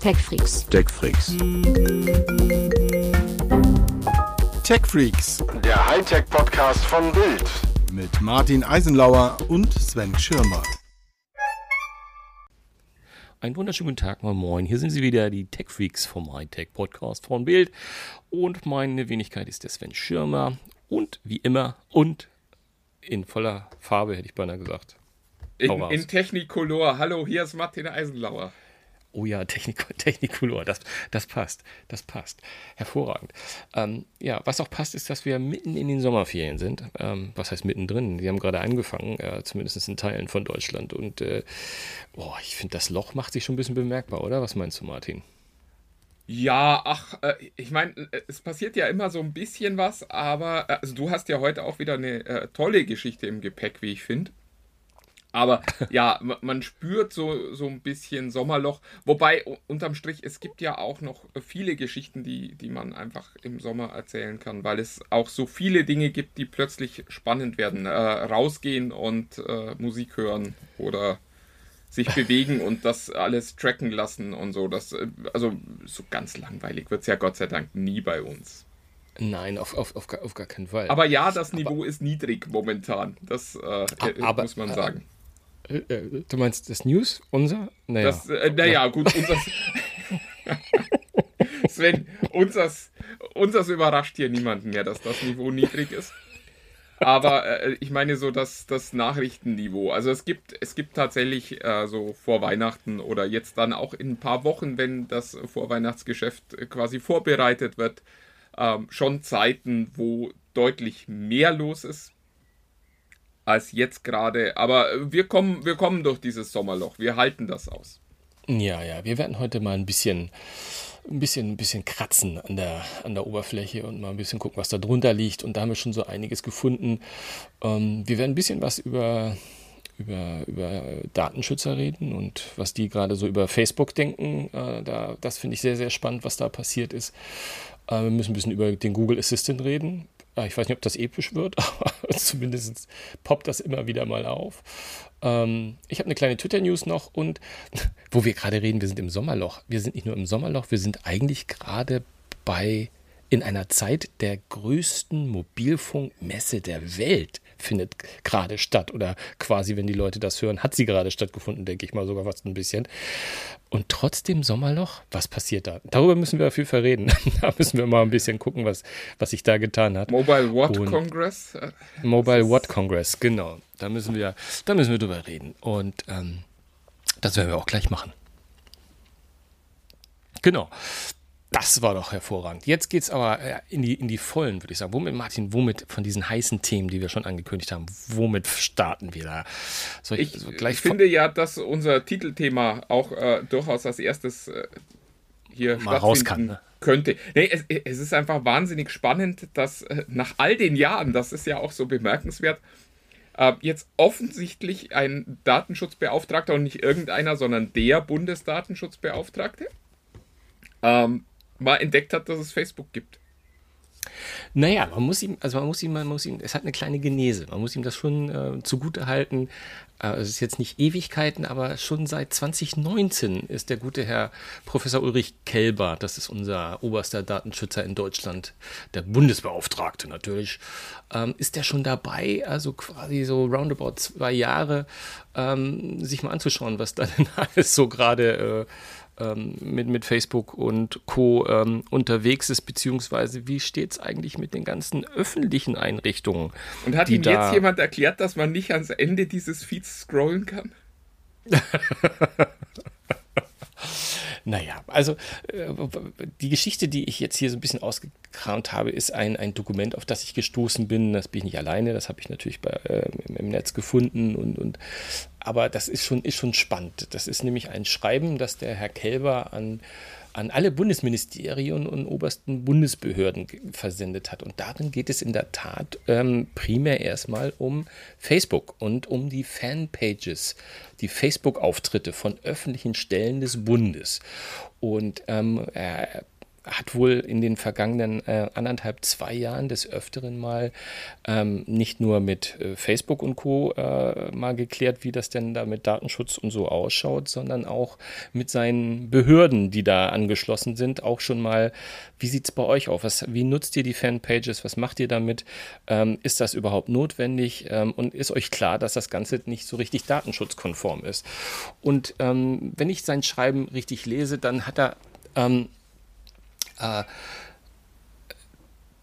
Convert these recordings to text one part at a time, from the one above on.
TechFreaks. TechFreaks. TechFreaks Der Hightech-Podcast von Bild. mit Martin Eisenlauer und Sven Schirmer. Einen wunderschönen guten Tag, moin moin. Hier sind sie wieder, die Tech Freaks vom Hightech Podcast von Bild. Und meine Wenigkeit ist der Sven Schirmer. Und wie immer und in voller Farbe, hätte ich beinahe gesagt. In, in Technicolor. Hallo, hier ist Martin Eisenlauer. Oh ja, Technik, das, das passt, das passt. Hervorragend. Ähm, ja, was auch passt, ist, dass wir mitten in den Sommerferien sind. Ähm, was heißt mittendrin? Die haben gerade angefangen, äh, zumindest in Teilen von Deutschland. Und äh, boah, ich finde, das Loch macht sich schon ein bisschen bemerkbar, oder? Was meinst du, Martin? Ja, ach, äh, ich meine, äh, es passiert ja immer so ein bisschen was, aber äh, also du hast ja heute auch wieder eine äh, tolle Geschichte im Gepäck, wie ich finde. Aber ja, ma- man spürt so, so ein bisschen Sommerloch. Wobei, unterm Strich, es gibt ja auch noch viele Geschichten, die, die man einfach im Sommer erzählen kann, weil es auch so viele Dinge gibt, die plötzlich spannend werden. Äh, rausgehen und äh, Musik hören oder sich bewegen und das alles tracken lassen und so. Das, äh, also so ganz langweilig wird es ja Gott sei Dank nie bei uns. Nein, auf, auf, auf, gar- auf gar keinen Fall. Aber ja, das Niveau ist niedrig momentan. Das äh, äh, aber- muss man sagen. Äh, äh, du meinst das News, unser? Naja. Das, äh, naja, gut, unseres. Sven, unseres, unseres überrascht hier niemanden mehr, dass das Niveau niedrig ist. Aber äh, ich meine so das, das Nachrichtenniveau. Also es gibt, es gibt tatsächlich äh, so vor Weihnachten oder jetzt dann auch in ein paar Wochen, wenn das Vorweihnachtsgeschäft äh, quasi vorbereitet wird, ähm, schon Zeiten, wo deutlich mehr los ist als jetzt gerade. Aber wir kommen, wir kommen durch dieses Sommerloch. Wir halten das aus. Ja, ja, wir werden heute mal ein bisschen, ein bisschen, ein bisschen kratzen an der, an der Oberfläche und mal ein bisschen gucken, was da drunter liegt. Und da haben wir schon so einiges gefunden. Ähm, wir werden ein bisschen was über, über, über Datenschützer reden und was die gerade so über Facebook denken. Äh, da, das finde ich sehr, sehr spannend, was da passiert ist. Äh, wir müssen ein bisschen über den Google Assistant reden. Äh, Ich weiß nicht, ob das episch wird, aber zumindest poppt das immer wieder mal auf. Ähm, ich habe eine kleine Twitter-News noch und wo wir gerade reden, wir sind im Sommerloch. Wir sind nicht nur im Sommerloch, wir sind eigentlich gerade bei in einer Zeit der größten Mobilfunkmesse der Welt findet gerade statt oder quasi, wenn die Leute das hören, hat sie gerade stattgefunden, denke ich mal sogar fast ein bisschen. Und trotzdem Sommerloch, was passiert da? Darüber müssen wir auf jeden Fall reden. da müssen wir mal ein bisschen gucken, was, was sich da getan hat. Mobile What Und- Congress? Mobile Watt Congress, genau. Da müssen wir, da müssen wir drüber reden. Und ähm, das werden wir auch gleich machen. Genau. Das war doch hervorragend. Jetzt geht es aber äh, in die, in die Vollen, würde ich sagen. Womit, Martin, womit von diesen heißen Themen, die wir schon angekündigt haben, womit starten wir da? Soll Ich, so gleich ich finde ja, dass unser Titelthema auch äh, durchaus als erstes äh, hier Mal raus kann, ne? könnte. Nee, es, es ist einfach wahnsinnig spannend, dass äh, nach all den Jahren, das ist ja auch so bemerkenswert, äh, jetzt offensichtlich ein Datenschutzbeauftragter und nicht irgendeiner, sondern der Bundesdatenschutzbeauftragte ähm, mal entdeckt hat, dass es Facebook gibt. Naja, man muss ihm, also man muss ihm, man muss ihm, es hat eine kleine Genese. Man muss ihm das schon äh, zugute. Äh, es ist jetzt nicht Ewigkeiten, aber schon seit 2019 ist der gute Herr Professor Ulrich Kelber, das ist unser oberster Datenschützer in Deutschland, der Bundesbeauftragte natürlich, ähm, ist der schon dabei, also quasi so roundabout zwei Jahre, ähm, sich mal anzuschauen, was da denn alles so gerade äh, ähm, mit, mit Facebook und Co. Ähm, unterwegs ist, beziehungsweise wie steht es eigentlich mit den ganzen öffentlichen Einrichtungen? Und hat da- jetzt jemand erklärt, dass man nicht ans Ende dieses Feeds scrollen kann? Naja, also äh, die Geschichte, die ich jetzt hier so ein bisschen ausgekramt habe, ist ein, ein Dokument, auf das ich gestoßen bin. Das bin ich nicht alleine, das habe ich natürlich bei, äh, im, Netz gefunden. Und, und, aber das ist schon, ist schon spannend. Das ist nämlich ein Schreiben, das der Herr Kelber an, an alle Bundesministerien und obersten Bundesbehörden versendet hat. Und darin geht es in der Tat ähm, primär erstmal um Facebook und um die Fanpages, die Facebook-Auftritte von öffentlichen Stellen des Bundes. Und ähm, er hat wohl in den vergangenen äh, anderthalb, zwei Jahren des Öfteren mal ähm, nicht nur mit äh, Facebook und Co. Äh, mal geklärt, wie das denn da mit Datenschutz und so ausschaut, sondern auch mit seinen Behörden, die da angeschlossen sind, auch schon mal, wie sieht es bei euch aus? Wie nutzt ihr die Fanpages? Was macht ihr damit? Ähm, ist das überhaupt notwendig? Ähm, und ist euch klar, dass das Ganze nicht so richtig datenschutzkonform ist? Und ähm, wenn ich sein Schreiben richtig lese, dann hat er ähm, äh,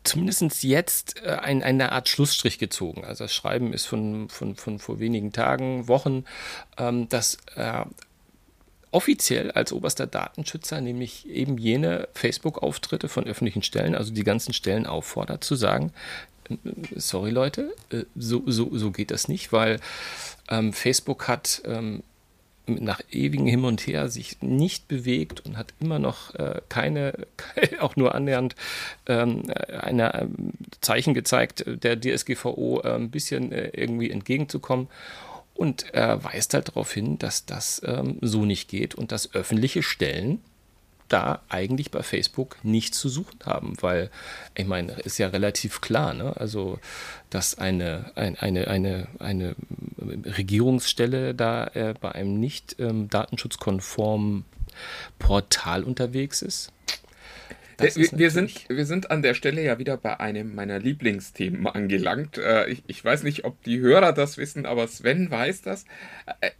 zumindest jetzt äh, ein, eine Art Schlussstrich gezogen. Also das Schreiben ist von, von, von vor wenigen Tagen, Wochen, ähm, dass äh, offiziell als oberster Datenschützer nämlich eben jene Facebook-Auftritte von öffentlichen Stellen, also die ganzen Stellen auffordert zu sagen, äh, sorry Leute, äh, so, so, so geht das nicht, weil ähm, Facebook hat ähm, nach ewigem Hin und Her sich nicht bewegt und hat immer noch äh, keine, auch nur annähernd ähm, eine ähm, Zeichen gezeigt, der DSGVO äh, ein bisschen äh, irgendwie entgegenzukommen. Und er weist halt darauf hin, dass das ähm, so nicht geht und dass öffentliche Stellen da eigentlich bei Facebook nichts zu suchen haben, weil ich meine, ist ja relativ klar, ne? also dass eine, ein, eine, eine, eine Regierungsstelle da äh, bei einem nicht ähm, datenschutzkonformen Portal unterwegs ist. Das wir, wir, sind, wir sind an der Stelle ja wieder bei einem meiner Lieblingsthemen angelangt. Äh, ich, ich weiß nicht, ob die Hörer das wissen, aber Sven weiß das. Äh,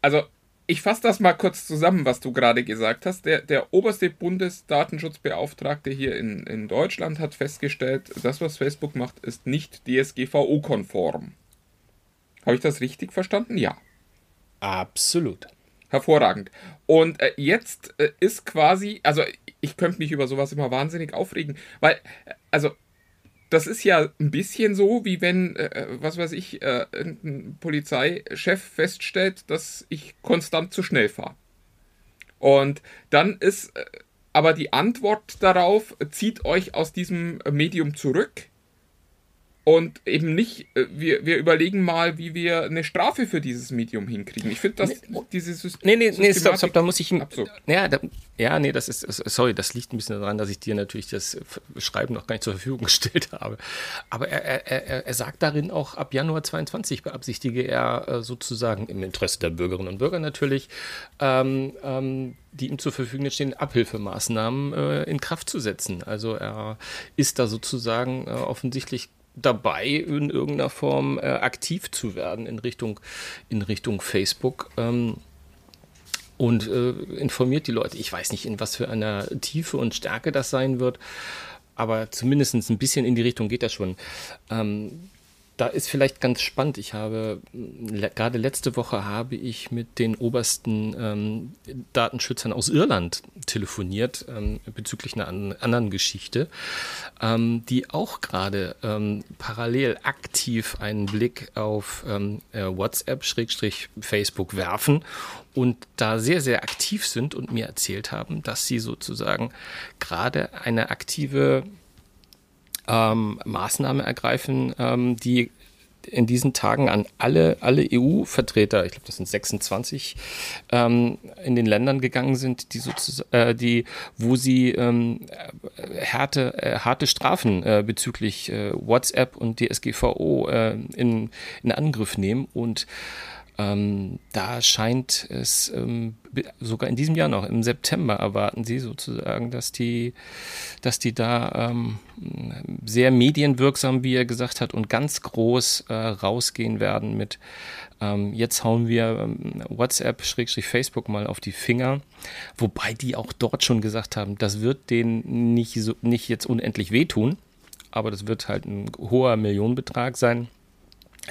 also ich fasse das mal kurz zusammen, was du gerade gesagt hast. Der, der oberste Bundesdatenschutzbeauftragte hier in, in Deutschland hat festgestellt, das, was Facebook macht, ist nicht DSGVO-konform. Habe ich das richtig verstanden? Ja. Absolut. Hervorragend. Und äh, jetzt äh, ist quasi, also ich könnte mich über sowas immer wahnsinnig aufregen, weil, äh, also das ist ja ein bisschen so, wie wenn, äh, was weiß ich, äh, ein Polizeichef feststellt, dass ich konstant zu schnell fahre. Und dann ist äh, aber die Antwort darauf, zieht euch aus diesem Medium zurück und eben nicht, äh, wir, wir überlegen mal, wie wir eine Strafe für dieses Medium hinkriegen. Ich finde, dass nee, diese System. Nee, nee, nee, stopp, stopp, da muss ich ihm. Ja, da, ja, nee, das ist, sorry, das liegt ein bisschen daran, dass ich dir natürlich das Schreiben noch gar nicht zur Verfügung gestellt habe. Aber er, er, er sagt darin auch, ab Januar 22 beabsichtige er äh, sozusagen im Interesse der Bürgerinnen und Bürger natürlich, ähm, ähm, die ihm zur Verfügung stehen, Abhilfemaßnahmen äh, in Kraft zu setzen. Also er ist da sozusagen äh, offensichtlich dabei, in irgendeiner Form äh, aktiv zu werden in Richtung, in Richtung Facebook. Ähm, und äh, informiert die Leute. Ich weiß nicht, in was für einer Tiefe und Stärke das sein wird, aber zumindest ein bisschen in die Richtung geht das schon. Ähm, da ist vielleicht ganz spannend. Ich habe le gerade letzte Woche habe ich mit den obersten ähm, Datenschützern aus Irland telefoniert ähm, bezüglich einer an anderen Geschichte, ähm, die auch gerade ähm, parallel aktiv einen Blick auf ähm, äh, WhatsApp-Facebook werfen und da sehr, sehr aktiv sind und mir erzählt haben, dass sie sozusagen gerade eine aktive ähm, Maßnahme ergreifen, ähm, die in diesen Tagen an alle, alle EU-Vertreter, ich glaube, das sind 26, ähm, in den Ländern gegangen sind, die sozusagen, äh, die, wo sie ähm, harte, äh, harte Strafen äh, bezüglich äh, WhatsApp und DSGVO äh, in, in Angriff nehmen. Und ähm, da scheint es ähm, sogar in diesem Jahr noch, im September erwarten sie sozusagen, dass die, dass die da ähm, sehr medienwirksam, wie er gesagt hat, und ganz groß äh, rausgehen werden mit ähm, jetzt hauen wir ähm, WhatsApp, Facebook mal auf die Finger, wobei die auch dort schon gesagt haben, das wird denen nicht, so, nicht jetzt unendlich wehtun, aber das wird halt ein hoher Millionenbetrag sein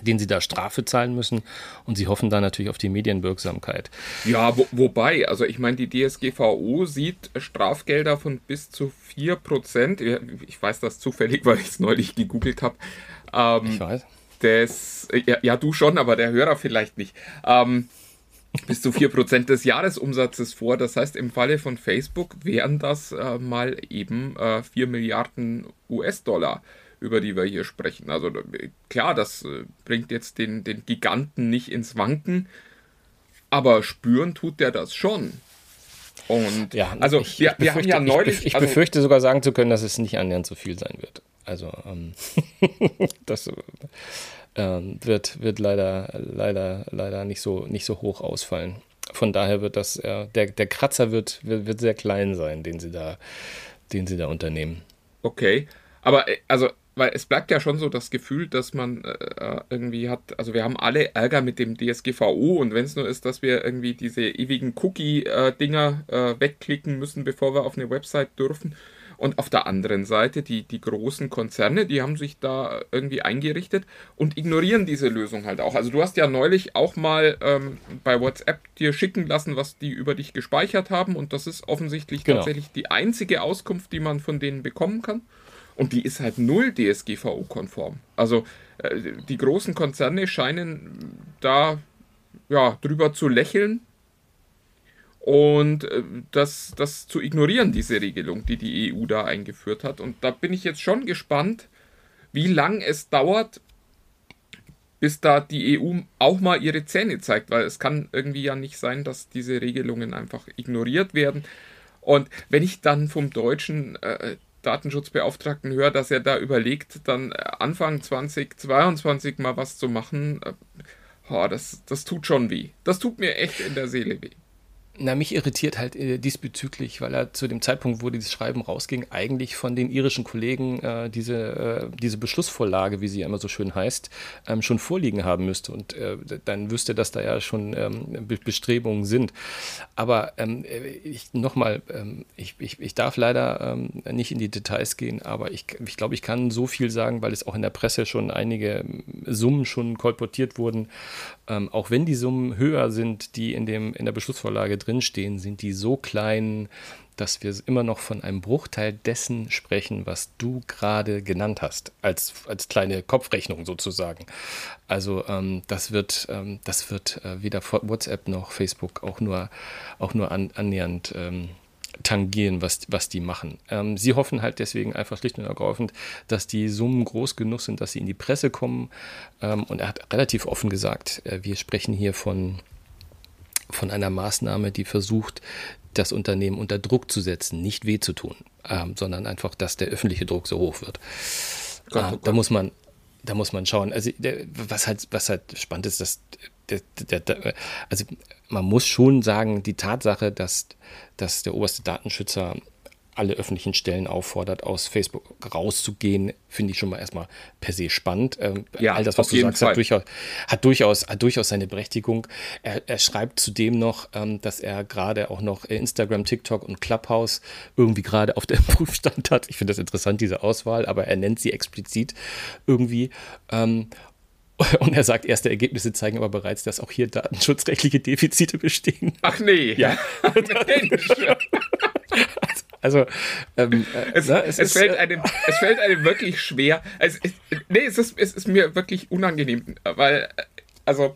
den sie da Strafe zahlen müssen und sie hoffen da natürlich auf die Medienwirksamkeit. Ja, wo, wobei, also ich meine, die DSGVO sieht Strafgelder von bis zu 4%. Ich weiß das zufällig, weil ich es neulich gegoogelt habe. Ähm, ich weiß. Das, ja, ja, du schon, aber der Hörer vielleicht nicht. Ähm, bis zu 4% des Jahresumsatzes vor. Das heißt, im Falle von Facebook wären das äh, mal eben äh, 4 Milliarden US-Dollar über die wir hier sprechen. Also klar, das äh, bringt jetzt den, den Giganten nicht ins Wanken, aber spüren tut der das schon. Und Ja, also ich, wir, ich wir haben befürchte, ja neulich. Ich, ich also, befürchte sogar sagen zu können, dass es nicht annähernd so viel sein wird. Also ähm, das ähm, wird, wird leider, leider, leider nicht so, nicht so hoch ausfallen. Von daher wird das, äh, der, der Kratzer wird, wird, wird sehr klein sein, den sie da, den sie da unternehmen. Okay, aber äh, also, weil es bleibt ja schon so das Gefühl, dass man äh, irgendwie hat, also wir haben alle Ärger mit dem DSGVO und wenn es nur ist, dass wir irgendwie diese ewigen Cookie-Dinger äh, wegklicken müssen, bevor wir auf eine Website dürfen. Und auf der anderen Seite, die, die großen Konzerne, die haben sich da irgendwie eingerichtet und ignorieren diese Lösung halt auch. Also du hast ja neulich auch mal ähm, bei WhatsApp dir schicken lassen, was die über dich gespeichert haben und das ist offensichtlich Genau. tatsächlich die einzige Auskunft, die man von denen bekommen kann. Und die ist halt null DSGVO-konform. Also äh, die großen Konzerne scheinen da ja, drüber zu lächeln und äh, das, das zu ignorieren, diese Regelung, die die EU da eingeführt hat. Und da bin ich jetzt schon gespannt, wie lang es dauert, bis da die EU auch mal ihre Zähne zeigt, weil es kann irgendwie ja nicht sein, dass diese Regelungen einfach ignoriert werden. Und wenn ich dann vom deutschen äh, Datenschutzbeauftragten höre, dass er da überlegt, dann äh, Anfang 2022 mal was zu machen, oh, das, das tut schon weh. Das tut mir echt in der Seele weh. Na, mich irritiert halt äh, diesbezüglich, weil er zu dem Zeitpunkt, wo dieses Schreiben rausging, eigentlich von den irischen Kollegen äh, diese, äh, diese Beschlussvorlage, wie sie ja immer so schön heißt, ähm, schon vorliegen haben müsste. Und äh, dann wüsste, dass da ja schon ähm, Be Bestrebungen sind. Aber ähm, äh, nochmal, ähm, ich, ich, ich darf leider ähm, nicht in die Details gehen, aber ich, ich glaube, ich kann so viel sagen, weil es auch in der Presse schon einige ähm, Summen schon kolportiert wurden. Ähm, auch wenn die Summen höher sind, die in, dem, in der Beschlussvorlage drinstehen, sind die so klein, dass wir immer noch von einem Bruchteil dessen sprechen, was du gerade genannt hast, als, als kleine Kopfrechnung sozusagen. Also ähm, das wird, ähm, das wird äh, weder WhatsApp noch Facebook auch nur, auch nur an, annähernd ähm, tangieren, was, was die machen. Ähm, sie hoffen halt deswegen einfach schlicht und ergreifend, dass die Summen groß genug sind, dass sie in die Presse kommen. Ähm, und er hat relativ offen gesagt, äh, wir sprechen hier von, von einer Maßnahme, die versucht, das Unternehmen unter Druck zu setzen, nicht weh zu tun, ähm, sondern einfach, dass der öffentliche Druck so hoch wird. Gott, Ah, oh da muss man, da muss man schauen. Also der, was halt, was halt spannend ist, dass der, der, also man muss schon sagen, die Tatsache, dass, dass der oberste Datenschützer alle öffentlichen Stellen auffordert, aus Facebook rauszugehen, finde ich schon mal erstmal per se spannend. Ähm, Ja, all das, was du sagst, hat durchaus, hat durchaus, hat durchaus seine Berechtigung. Er, er schreibt zudem noch, ähm, dass er gerade auch noch Instagram, TikTok und Clubhouse irgendwie gerade auf dem Prüfstand hat. Ich finde das interessant, diese Auswahl, aber er nennt sie explizit irgendwie. Ähm, und er sagt, erste Ergebnisse zeigen aber bereits, dass auch hier datenschutzrechtliche Defizite bestehen. Ach nee. Ja. Mensch. Also, ähm, äh, Es, ne, es, ist, fällt äh, einem, es fällt einem wirklich schwer. Es, es, nee, es ist, es ist mir wirklich unangenehm, weil, äh, also,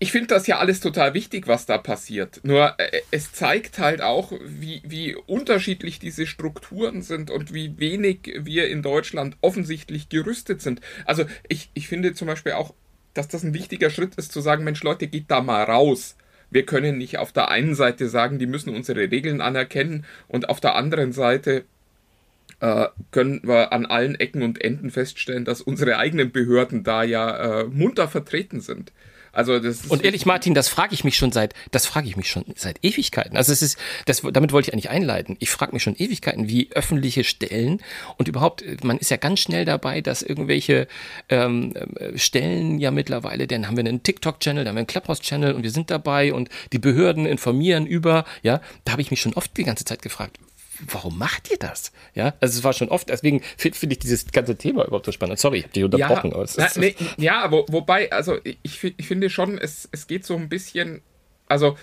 ich finde das ja alles total wichtig, was da passiert. Nur äh, es zeigt halt auch, wie, wie unterschiedlich diese Strukturen sind und wie wenig wir in Deutschland offensichtlich gerüstet sind. Also ich, ich finde zum Beispiel auch, dass das ein wichtiger Schritt ist, zu sagen, Mensch Leute, geht da mal raus. Wir können nicht auf der einen Seite sagen, die müssen unsere Regeln anerkennen und auf der anderen Seite äh, können wir an allen Ecken und Enden feststellen, dass unsere eigenen Behörden da ja äh, munter vertreten sind. Also das Und ehrlich, Martin, das frage ich mich schon seit, das frage ich mich schon seit Ewigkeiten. Also es ist, das, damit wollte ich eigentlich einleiten. Ich frage mich schon Ewigkeiten, wie öffentliche Stellen und überhaupt, man ist ja ganz schnell dabei, dass irgendwelche ähm, äh, Stellen ja mittlerweile, dann haben wir einen TikTok-Channel, dann haben wir einen Clubhouse-Channel und wir sind dabei und die Behörden informieren über, ja, da habe ich mich schon oft die ganze Zeit gefragt, warum macht ihr das? Ja, also es war schon oft, deswegen finde find ich dieses ganze Thema überhaupt so spannend. Sorry, ich habe dich unterbrochen. Ja, na, nee, ja aber wobei, also ich, ich finde schon, es, es geht so ein bisschen, also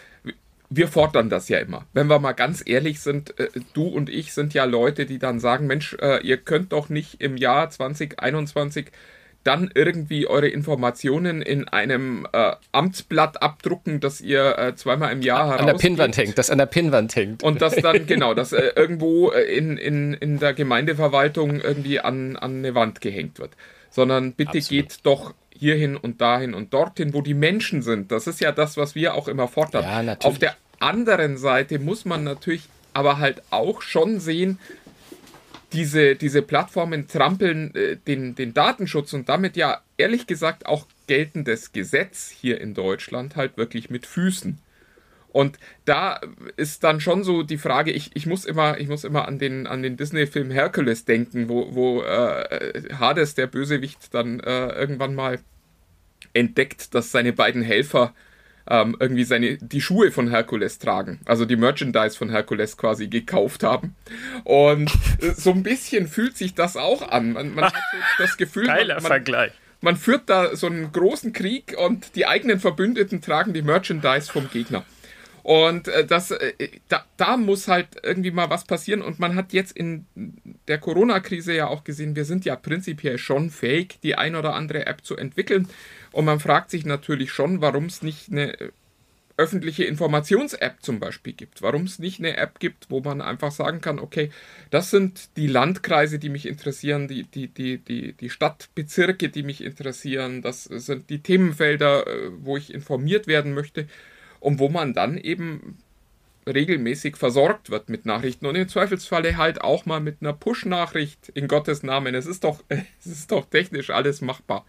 wir fordern das ja immer. Wenn wir mal ganz ehrlich sind, äh, du und ich sind ja Leute, die dann sagen, Mensch, äh, ihr könnt doch nicht im Jahr 2021 dann irgendwie eure Informationen in einem äh, Amtsblatt abdrucken, das ihr äh, zweimal im Jahr an der. Pinnwand hängt, das an der Pinnwand hängt. Und das dann, genau, das äh, irgendwo äh, in, in, in der Gemeindeverwaltung irgendwie an, an eine Wand gehängt wird. Sondern bitte Absolut. geht doch hierhin und dahin und dorthin, wo die Menschen sind. Das ist ja das, was wir auch immer fordern. Ja. Auf der, anderen Seite muss man natürlich aber halt auch schon sehen, diese, diese Plattformen trampeln äh, den, den Datenschutz und damit ja ehrlich gesagt auch geltendes Gesetz hier in Deutschland halt wirklich mit Füßen. Und da ist dann schon so die Frage, ich, ich muss immer, ich muss immer an den, an den Disney-Film Hercules denken, wo, wo äh, Hades, der Bösewicht, dann äh, irgendwann mal entdeckt, dass seine beiden Helfer ähm, irgendwie seine, die Schuhe von Herkules tragen, also die Merchandise von Herkules quasi gekauft haben. Und so ein bisschen fühlt sich das auch an. Man, man hat so das Gefühl, Geiler man, man, Vergleich. Man führt da so einen großen Krieg und die eigenen Verbündeten tragen die Merchandise vom Gegner. Und äh, das, äh, da, da muss halt irgendwie mal was passieren. Und man hat jetzt in der Corona-Krise ja auch gesehen, wir sind ja prinzipiell schon fähig, die ein oder andere App zu entwickeln. Und man fragt sich natürlich schon, warum es nicht eine öffentliche Informations-App zum Beispiel gibt. Warum es nicht eine App gibt, wo man einfach sagen kann, okay, das sind die Landkreise, die mich interessieren, die, die, die, die, die Stadtbezirke, die mich interessieren, das sind die Themenfelder, äh, wo ich informiert werden möchte und wo man dann eben regelmäßig versorgt wird mit Nachrichten und im Zweifelsfalle halt auch mal mit einer Push-Nachricht in Gottes Namen. Es ist doch, es ist doch technisch alles machbar.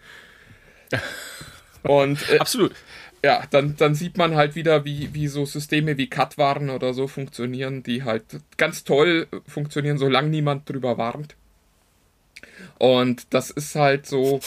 Und äh, absolut. Ja, dann, dann sieht man halt wieder, wie, wie so Systeme wie Cut-Waren oder so funktionieren, die halt ganz toll funktionieren, solange niemand drüber warnt. Und das ist halt so.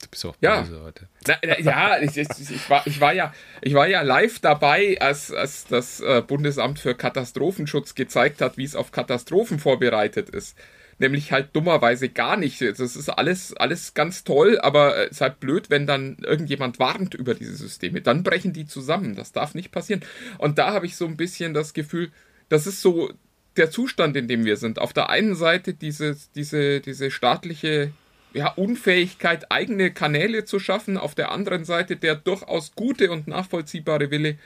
Du bist auch ja. böse heute. Na, na, ja, ich, ich, ich, war, ich, war ja, ich war ja live dabei, als, als das äh, Bundesamt für Katastrophenschutz gezeigt hat, wie es auf Katastrophen vorbereitet ist. Nämlich halt dummerweise gar nicht. Das ist alles, alles ganz toll, aber es ist halt blöd, wenn dann irgendjemand warnt über diese Systeme. Dann brechen die zusammen. Das darf nicht passieren. Und da habe ich so ein bisschen das Gefühl, das ist so der Zustand, in dem wir sind. Auf der einen Seite diese, diese, diese staatliche ja, Unfähigkeit, eigene Kanäle zu schaffen, auf der anderen Seite der durchaus gute und nachvollziehbare Wille,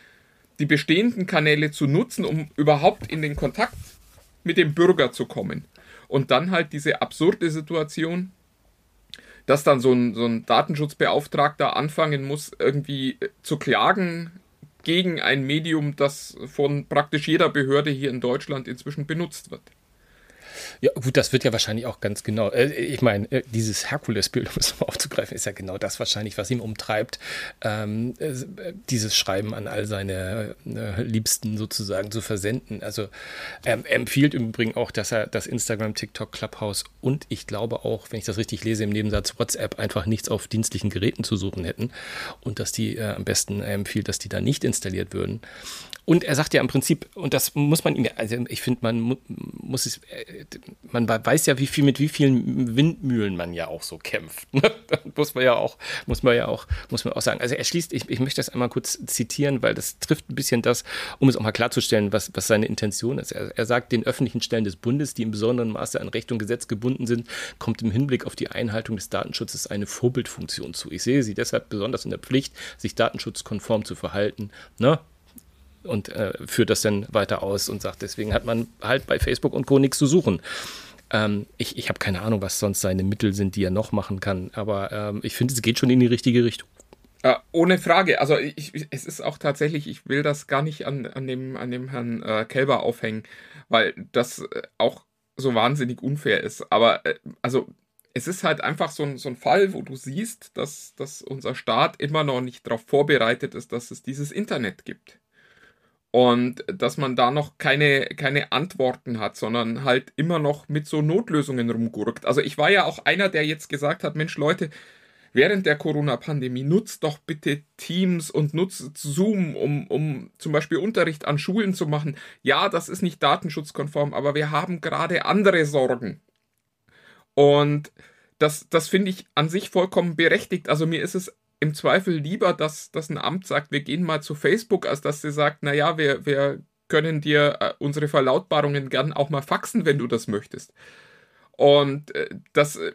die bestehenden Kanäle zu nutzen, um überhaupt in den Kontakt mit dem Bürger zu kommen. Und dann halt diese absurde Situation, dass dann so ein, so ein Datenschutzbeauftragter anfangen muss, irgendwie zu klagen gegen ein Medium, das von praktisch jeder Behörde hier in Deutschland inzwischen benutzt wird. Ja, gut, das wird ja wahrscheinlich auch ganz genau. Äh, ich meine, äh, dieses Herkules-Bild, um es mal aufzugreifen, ist ja genau das wahrscheinlich, was ihn umtreibt. Ähm, äh, dieses Schreiben an all seine äh, Liebsten sozusagen zu versenden. Also ähm, empfiehlt im Übrigen auch, dass er das Instagram, TikTok, Clubhouse und ich glaube auch, wenn ich das richtig lese, im Nebensatz WhatsApp einfach nichts auf dienstlichen Geräten zu suchen hätten und dass die äh, am besten empfiehlt, dass die da nicht installiert würden. Und er sagt ja im Prinzip, und das muss man ihm, also ich finde, man muss es, äh, man weiß ja, wie viel, mit wie vielen Windmühlen man ja auch so kämpft. Ne? muss man ja auch, muss man ja auch, muss man auch sagen. Also er schließt, ich, ich möchte das einmal kurz zitieren, weil das trifft ein bisschen das, um es auch mal klarzustellen, was, was seine Intention ist. Er, er sagt, den öffentlichen Stellen des Bundes, die in besonderem Maße an Recht und Gesetz gebunden sind, kommt im Hinblick auf die Einhaltung des Datenschutzes eine Vorbildfunktion zu. Ich sehe sie deshalb besonders in der Pflicht, sich datenschutzkonform zu verhalten. Ne? Und äh, führt das dann weiter aus und sagt, deswegen hat man halt bei Facebook und Co. nichts zu suchen. Ähm, ich ich habe keine Ahnung, was sonst seine Mittel sind, die er noch machen kann, aber ähm, ich finde, es geht schon in die richtige Richtung. Äh, ohne Frage. Also ich, es ist auch tatsächlich, ich will das gar nicht an, an, dem, an dem Herrn äh, Kelber aufhängen, weil das äh, auch so wahnsinnig unfair ist. Aber äh, also es ist halt einfach so ein, so ein Fall, wo du siehst, dass, dass unser Staat immer noch nicht darauf vorbereitet ist, dass es dieses Internet gibt. Und dass man da noch keine, keine Antworten hat, sondern halt immer noch mit so Notlösungen rumgurkt. Also ich war ja auch einer, der jetzt gesagt hat, Mensch Leute, während der Corona-Pandemie nutzt doch bitte Teams und nutzt Zoom, um, um zum Beispiel Unterricht an Schulen zu machen. Ja, das ist nicht datenschutzkonform, aber wir haben gerade andere Sorgen. Und das, das finde ich an sich vollkommen berechtigt. Also mir ist es im Zweifel lieber, dass, dass ein Amt sagt, wir gehen mal zu Facebook, als dass sie sagt, naja, wir, wir können dir äh, unsere Verlautbarungen gern auch mal faxen, wenn du das möchtest. Und äh, das, äh,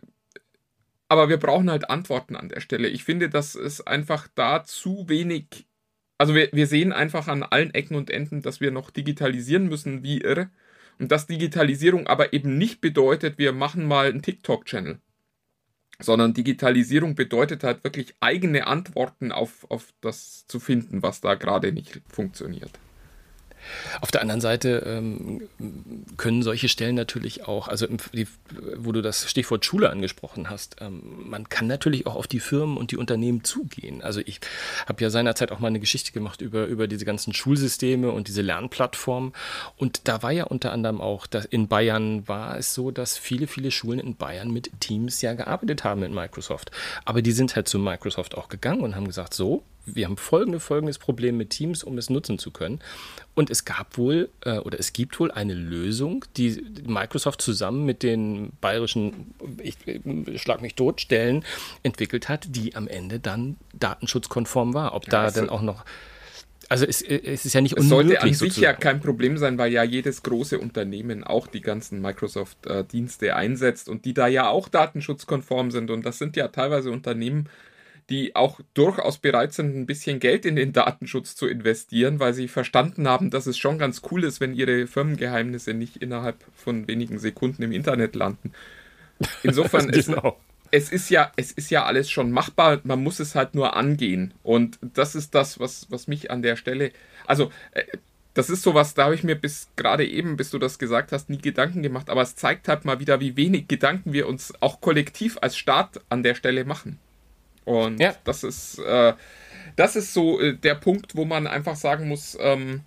aber wir brauchen halt Antworten an der Stelle. Ich finde, dass es einfach da zu wenig, also wir, wir sehen einfach an allen Ecken und Enden, dass wir noch digitalisieren müssen, wie irre. Und dass Digitalisierung aber eben nicht bedeutet, wir machen mal einen TikTok-Channel sondern Digitalisierung bedeutet halt wirklich eigene Antworten auf, auf das zu finden, was da gerade nicht funktioniert. Auf der anderen Seite ähm, können solche Stellen natürlich auch, also die, wo du das Stichwort Schule angesprochen hast, ähm, man kann natürlich auch auf die Firmen und die Unternehmen zugehen. Also ich habe ja seinerzeit auch mal eine Geschichte gemacht über, über diese ganzen Schulsysteme und diese Lernplattformen. Und da war ja unter anderem auch, dass in Bayern war es so, dass viele, viele Schulen in Bayern mit Teams ja gearbeitet haben mit Microsoft. Aber die sind halt zu Microsoft auch gegangen und haben gesagt, so, wir haben folgende, folgendes Problem mit Teams, um es nutzen zu können. Und es gab wohl äh, oder es gibt wohl eine Lösung, die Microsoft zusammen mit den bayerischen, ich, ich schlag mich tot, Stellen entwickelt hat, die am Ende dann datenschutzkonform war. Ob da also, dann auch noch also es, es, ist ja nicht unmöglich. Es sollte an sich ja kein Problem sein, weil ja jedes große Unternehmen auch die ganzen Microsoft-Dienste äh, einsetzt und die da ja auch datenschutzkonform sind. Und das sind ja teilweise Unternehmen, die auch durchaus bereit sind, ein bisschen Geld in den Datenschutz zu investieren, weil sie verstanden haben, dass es schon ganz cool ist, wenn ihre Firmengeheimnisse nicht innerhalb von wenigen Sekunden im Internet landen. Insofern genau. es, es ist ja, es ist ja alles schon machbar, man muss es halt nur angehen. Und das ist das, was, was mich an der Stelle, also äh, das ist sowas, da habe ich mir bis gerade eben, bis du das gesagt hast, nie Gedanken gemacht, aber es zeigt halt mal wieder, wie wenig Gedanken wir uns auch kollektiv als Staat an der Stelle machen. Und ja. das ist, äh, das ist so äh, der Punkt, wo man einfach sagen muss, ähm,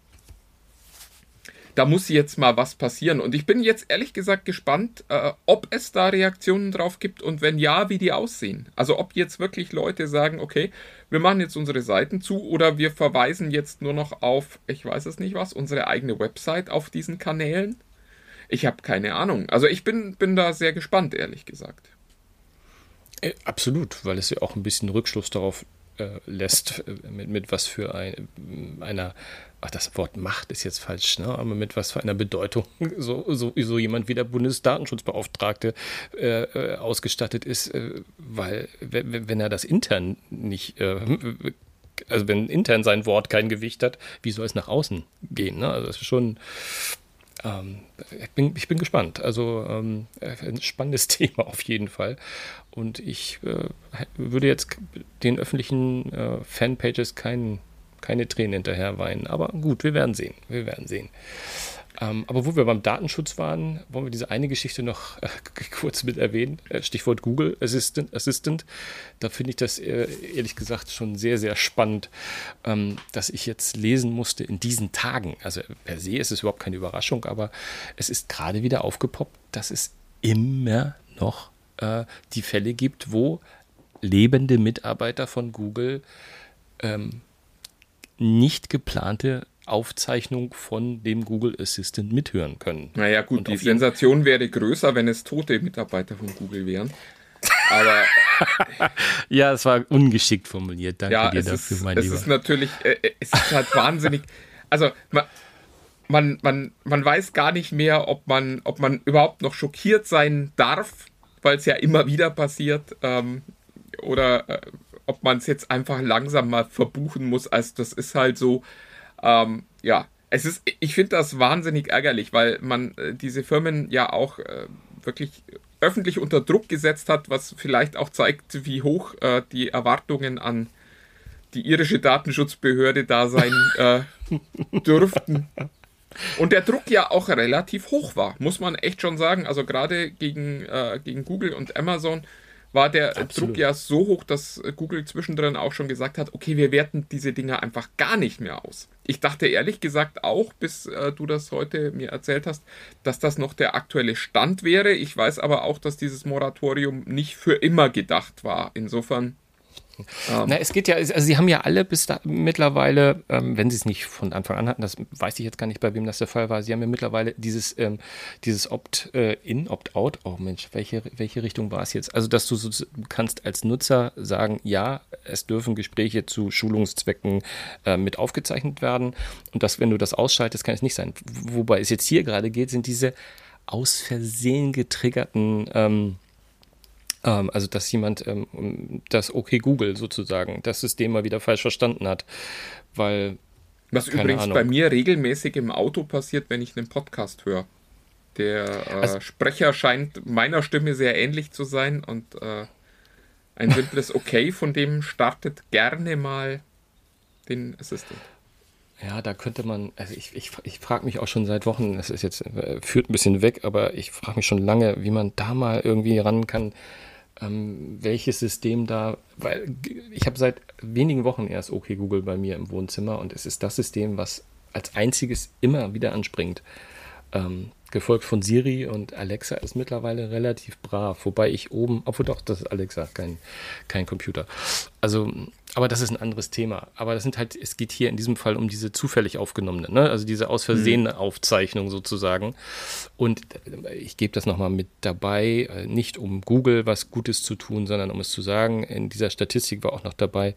da muss jetzt mal was passieren. Und ich bin jetzt ehrlich gesagt gespannt, äh, ob es da Reaktionen drauf gibt und wenn ja, wie die aussehen. Also ob jetzt wirklich Leute sagen, okay, wir machen jetzt unsere Seiten zu oder wir verweisen jetzt nur noch auf, ich weiß es nicht was, unsere eigene Website auf diesen Kanälen. Ich habe keine Ahnung. Also ich bin, bin da sehr gespannt, ehrlich gesagt. Äh, absolut, weil es ja auch ein bisschen Rückschluss darauf äh, lässt, äh, mit, mit was für ein, einer, ach, das Wort Macht ist jetzt falsch, ne? aber mit was für einer Bedeutung so, so, so jemand wie der Bundesdatenschutzbeauftragte äh, äh ausgestattet ist, weil wenn er das intern nicht, also wenn intern sein Wort kein Gewicht hat, wie soll es nach außen gehen? Ne? Also das ist schon ähm, ich, bin, ich bin gespannt. Also ähm, ein spannendes Thema auf jeden Fall. Und ich äh, würde jetzt den öffentlichen äh, Fanpages kein, keine Tränen hinterher weinen. Aber gut, wir werden sehen. Wir werden sehen. Ähm, aber wo wir beim Datenschutz waren, wollen wir diese eine Geschichte noch äh, kurz mit erwähnen. Äh, Stichwort Google Assistant. Assistant. Da finde ich das äh, ehrlich gesagt schon sehr, sehr spannend, ähm, dass ich jetzt lesen musste in diesen Tagen. Also per se ist es überhaupt keine Überraschung, aber es ist gerade wieder aufgepoppt, dass es immer noch äh, die Fälle gibt, wo lebende Mitarbeiter von Google ähm, nicht geplante Aufzeichnung von dem Google Assistant mithören können. Naja, gut, Und die Sensation wäre größer, wenn es tote Mitarbeiter von Google wären. Aber. ja, es war ungeschickt formuliert. Danke ja, dir dafür, ist, mein es Lieber. Es ist natürlich, äh, äh, es ist halt wahnsinnig. Also, man, man, man, man weiß gar nicht mehr, ob man, ob man überhaupt noch schockiert sein darf, weil es ja immer wieder passiert. Ähm, oder äh, ob man es jetzt einfach langsam mal verbuchen muss. Also, das ist halt so ähm, ja, es ist, ich finde das wahnsinnig ärgerlich, weil man äh, diese Firmen ja auch äh, wirklich öffentlich unter Druck gesetzt hat, was vielleicht auch zeigt, wie hoch äh, die Erwartungen an die irische Datenschutzbehörde da sein äh, dürften. Und der Druck ja auch relativ hoch war, muss man echt schon sagen. Also gerade gegen, äh, gegen Google und Amazon war der Absolut. Druck ja so hoch, dass Google zwischendrin auch schon gesagt hat, okay, wir werten diese Dinger einfach gar nicht mehr aus. Ich dachte ehrlich gesagt auch, bis äh, du das heute mir erzählt hast, dass das noch der aktuelle Stand wäre. Ich weiß aber auch, dass dieses Moratorium nicht für immer gedacht war. Insofern ähm. Na, es geht ja, also sie haben ja alle bis da mittlerweile, ähm, wenn sie es nicht von Anfang an hatten, das weiß ich jetzt gar nicht, bei wem das der Fall war, sie haben ja mittlerweile dieses, ähm, dieses Opt-in, Opt-out, oh Mensch, welche, welche Richtung war es jetzt? Also, dass du so, kannst als Nutzer sagen, ja, es dürfen Gespräche zu Schulungszwecken äh, mit aufgezeichnet werden und dass, wenn du das ausschaltest, kann es nicht sein. Wobei es jetzt hier gerade geht, sind diese aus Versehen getriggerten ähm, also, dass jemand ähm, das OK Google sozusagen, das System mal wieder falsch verstanden hat. Weil. Was übrigens Ahnung. bei mir regelmäßig im Auto passiert, wenn ich einen Podcast höre. Der äh, also, Sprecher scheint meiner Stimme sehr ähnlich zu sein und äh, ein simples OK von dem startet gerne mal den Assistant. Ja, da könnte man, also ich, ich, ich frage mich auch schon seit Wochen, das ist jetzt, äh, führt ein bisschen weg, aber ich frage mich schon lange, wie man da mal irgendwie ran kann, ähm, welches System da, weil ich habe seit wenigen Wochen erst OK Google bei mir im Wohnzimmer und es ist das System, was als einziges immer wieder anspringt. Ähm, gefolgt von Siri und Alexa ist mittlerweile relativ brav, wobei ich oben, obwohl doch, das ist Alexa, kein, kein Computer. Also, aber das ist ein anderes Thema. Aber das sind halt, es geht hier in diesem Fall um diese zufällig aufgenommene, ne? also diese aus Versehen mhm. Aufzeichnung sozusagen. Und ich gebe das nochmal mit dabei, äh, nicht um Google was Gutes zu tun, sondern um es zu sagen, in dieser Statistik war auch noch dabei,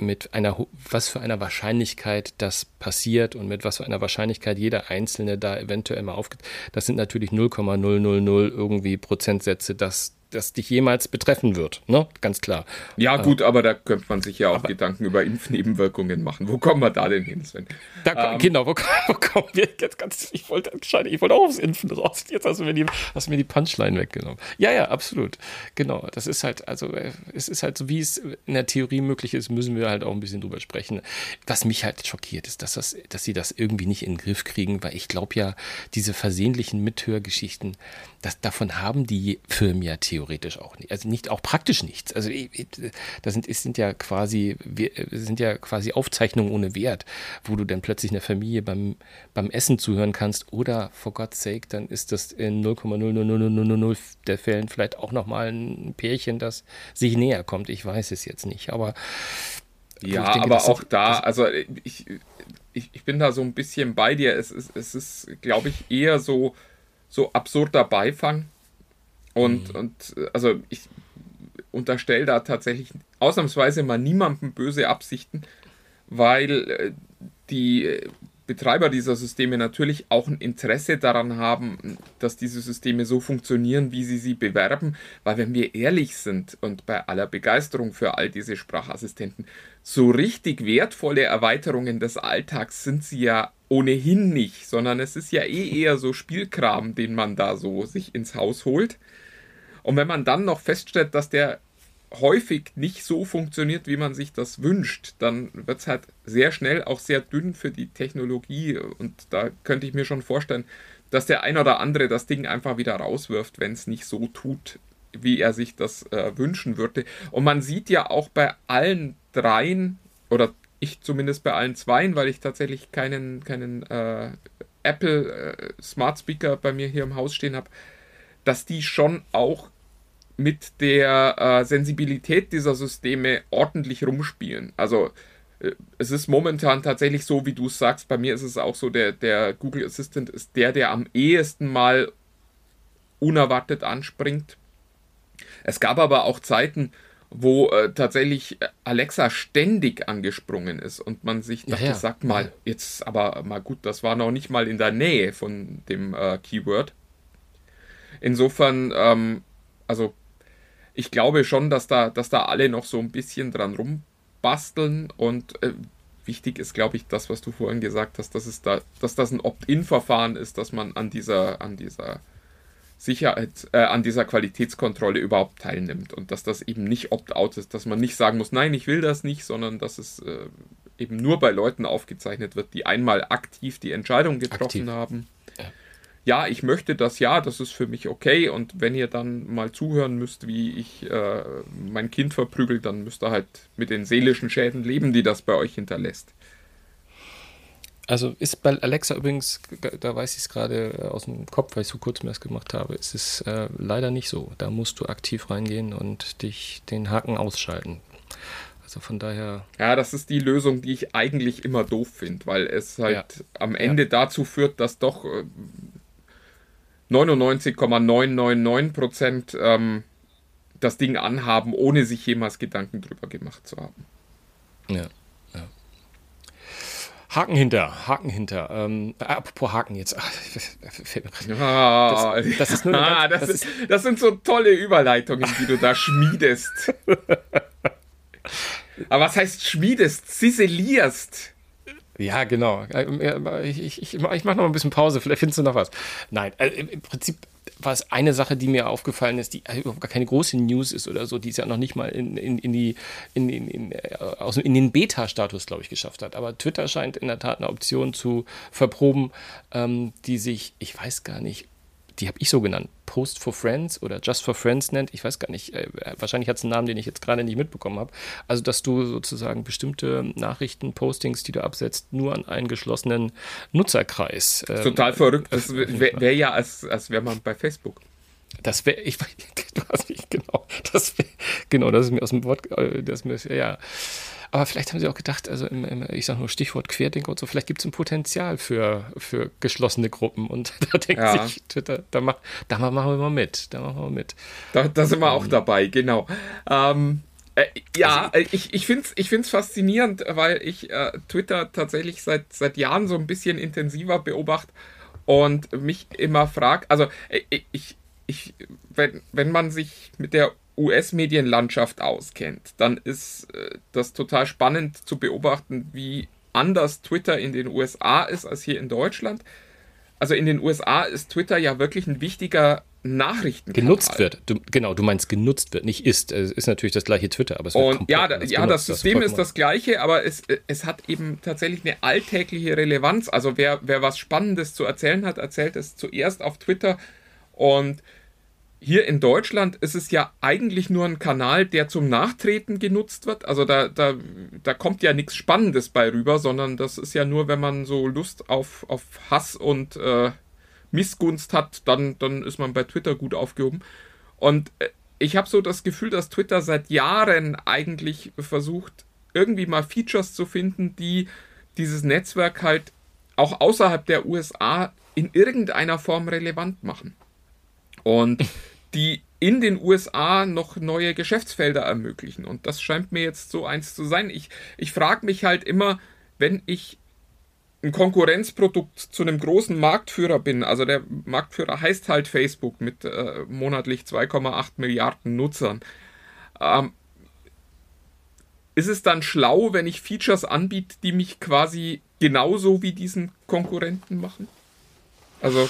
mit einer, was für einer Wahrscheinlichkeit das passiert und mit was für einer Wahrscheinlichkeit jeder Einzelne da eventuell mal aufgeht. Das sind natürlich 0,000 irgendwie Prozentsätze, dass das dich jemals betreffen wird, ne? Ganz klar. Ja, gut, äh, aber da könnte man sich ja auch Gedanken über Impfnebenwirkungen machen. Wo kommen wir da denn hin, Sven? Da, ähm, genau, wo, wo, kommen wir jetzt ganz, ich wollte, ich wollte auch aufs Impfen raus. Jetzt hast du mir die, hast du mir die Punchline weggenommen. Ja, ja, absolut. Genau. Das ist halt, also, äh, es ist halt so, wie es in der Theorie möglich ist, müssen wir halt auch ein bisschen drüber sprechen. Was mich halt schockiert, ist, dass das, dass sie das irgendwie nicht in den Griff kriegen, weil ich glaube ja, diese versehentlichen Mithörgeschichten, das, davon haben die Firmen ja theoretisch auch nicht. Also nicht auch praktisch nichts. Also das sind, sind ja quasi, sind ja quasi Aufzeichnungen ohne Wert, wo du dann plötzlich einer Familie beim, beim Essen zuhören kannst oder for God's sake, dann ist das in 0,00000 der Fällen vielleicht auch nochmal ein Pärchen, das sich näher kommt. Ich weiß es jetzt nicht, aber ja, denke, aber auch sind, da, also ich, ich, ich bin da so ein bisschen bei dir. Es ist, es ist glaube ich, eher so, so absurder Beifang. Und, mhm. und also ich unterstelle da tatsächlich ausnahmsweise mal niemandem böse Absichten, weil äh, die Betreiber dieser Systeme natürlich auch ein Interesse daran haben, dass diese Systeme so funktionieren, wie sie sie bewerben, weil wenn wir ehrlich sind und bei aller Begeisterung für all diese Sprachassistenten, so richtig wertvolle Erweiterungen des Alltags sind sie ja ohnehin nicht, sondern es ist ja eh eher so Spielkram, den man da so sich ins Haus holt. Und wenn man dann noch feststellt, dass der häufig nicht so funktioniert, wie man sich das wünscht, dann wird es halt sehr schnell auch sehr dünn für die Technologie. Und da könnte ich mir schon vorstellen, dass der ein oder andere das Ding einfach wieder rauswirft, wenn es nicht so tut, wie er sich das äh, wünschen würde. Und man sieht ja auch bei allen dreien, oder ich zumindest bei allen zweien, weil ich tatsächlich keinen, keinen äh, Apple äh, Smart Speaker bei mir hier im Haus stehen habe, dass die schon auch mit der äh, Sensibilität dieser Systeme ordentlich rumspielen. Also äh, es ist momentan tatsächlich so, wie du es sagst, bei mir ist es auch so, der, der Google Assistant ist der, der am ehesten mal unerwartet anspringt. Es gab aber auch Zeiten, wo äh, tatsächlich Alexa ständig angesprungen ist und man sich dachte, ja, ja. sag mal, jetzt aber mal gut, das war noch nicht mal in der Nähe von dem äh, Keyword. Insofern, ähm, also ich glaube schon, dass da, dass da alle noch so ein bisschen dran rumbasteln und äh, wichtig ist, glaube ich, das, was du vorhin gesagt hast, dass, es da, dass das ein Opt-in-Verfahren ist, dass man an dieser, an dieser Sicherheit, äh, an dieser Qualitätskontrolle überhaupt teilnimmt und dass das eben nicht Opt-out ist, dass man nicht sagen muss, nein, ich will das nicht, sondern dass es äh, eben nur bei Leuten aufgezeichnet wird, die einmal aktiv die Entscheidung getroffen aktiv. haben ja, ich möchte das ja, das ist für mich okay. Und wenn ihr dann mal zuhören müsst, wie ich äh, mein Kind verprügel, dann müsst ihr halt mit den seelischen Schäden leben, die das bei euch hinterlässt. Also ist bei Alexa übrigens, da weiß ich es gerade äh, aus dem Kopf, weil ich so kurz mir das gemacht habe, ist es äh, leider nicht so. Da musst du aktiv reingehen und dich den Haken ausschalten. Also von daher. Ja, das ist die Lösung, die ich eigentlich immer doof finde, weil es halt ja. am Ende ja. dazu führt, dass doch äh, 99,999 Prozent ähm, das Ding anhaben, ohne sich jemals Gedanken drüber gemacht zu haben. Ja, ja. Haken hinter, Haken hinter. Ähm, äh, apropos Haken jetzt. Ah, das, das, ist nur ah, das, das, ist, das sind so tolle Überleitungen, die du da schmiedest. Aber was heißt schmiedest? Ziselierst. Ja, genau. Ich, ich, ich, ich mache noch ein bisschen Pause, vielleicht findest du noch was. Nein, also im Prinzip war es eine Sache, die mir aufgefallen ist, die überhaupt gar keine große News ist oder so, die es ja noch nicht mal in, in, in, die, in, in, in, aus, in den Beta-Status, glaube ich, geschafft hat. Aber Twitter scheint in der Tat eine Option zu verproben, ähm, die sich, ich weiß gar nicht, die habe ich so genannt, Post for Friends oder Just for Friends nennt. Ich weiß gar nicht, äh, wahrscheinlich hat es einen Namen, den ich jetzt gerade nicht mitbekommen habe. Also, dass du sozusagen bestimmte Nachrichten, Postings, die du absetzt, nur an einen geschlossenen Nutzerkreis. Ähm, Total verrückt. Das wäre wär ja, als, als wäre man bei Facebook. Das wäre, ich weiß nicht genau, das wär, genau, das ist mir aus dem Wort, äh, das mir, ja. Aber vielleicht haben sie auch gedacht, also im, im, ich sage nur Stichwort Querdenker und so, vielleicht gibt es ein Potenzial für, für geschlossene Gruppen. Und da denkt ja. sich Twitter, da, mach, da machen wir mal mit. Da machen wir mal mit. Da, da sind wir auch ähm. dabei, genau. Ähm, äh, ja, also, ich, ich finde es ich find's faszinierend, weil ich äh, Twitter tatsächlich seit, seit Jahren so ein bisschen intensiver beobachte und mich immer frage, also äh, ich, ich, wenn, wenn man sich mit der US-Medienlandschaft auskennt, dann ist äh, das total spannend zu beobachten, wie anders Twitter in den USA ist als hier in Deutschland. Also in den USA ist Twitter ja wirklich ein wichtiger Nachrichten genutzt wird. Du, genau, du meinst genutzt wird, nicht ist. Es ist natürlich das gleiche Twitter, aber es wird Und ja, da, ja, das System das ist das gleiche, aber es, es hat eben tatsächlich eine alltägliche Relevanz. Also wer, wer was Spannendes zu erzählen hat, erzählt es zuerst auf Twitter und hier in Deutschland ist es ja eigentlich nur ein Kanal, der zum Nachtreten genutzt wird. Also da, da, da kommt ja nichts Spannendes bei rüber, sondern das ist ja nur, wenn man so Lust auf, auf Hass und äh, Missgunst hat, dann, dann ist man bei Twitter gut aufgehoben. Und äh, ich habe so das Gefühl, dass Twitter seit Jahren eigentlich versucht, irgendwie mal Features zu finden, die dieses Netzwerk halt auch außerhalb der USA in irgendeiner Form relevant machen. Und die in den USA noch neue Geschäftsfelder ermöglichen. Und das scheint mir jetzt so eins zu sein. Ich, ich frage mich halt immer, wenn ich ein Konkurrenzprodukt zu einem großen Marktführer bin, also der Marktführer heißt halt Facebook mit äh, monatlich 2,8 Milliarden Nutzern, ähm, ist es dann schlau, wenn ich Features anbiete, die mich quasi genauso wie diesen Konkurrenten machen? Also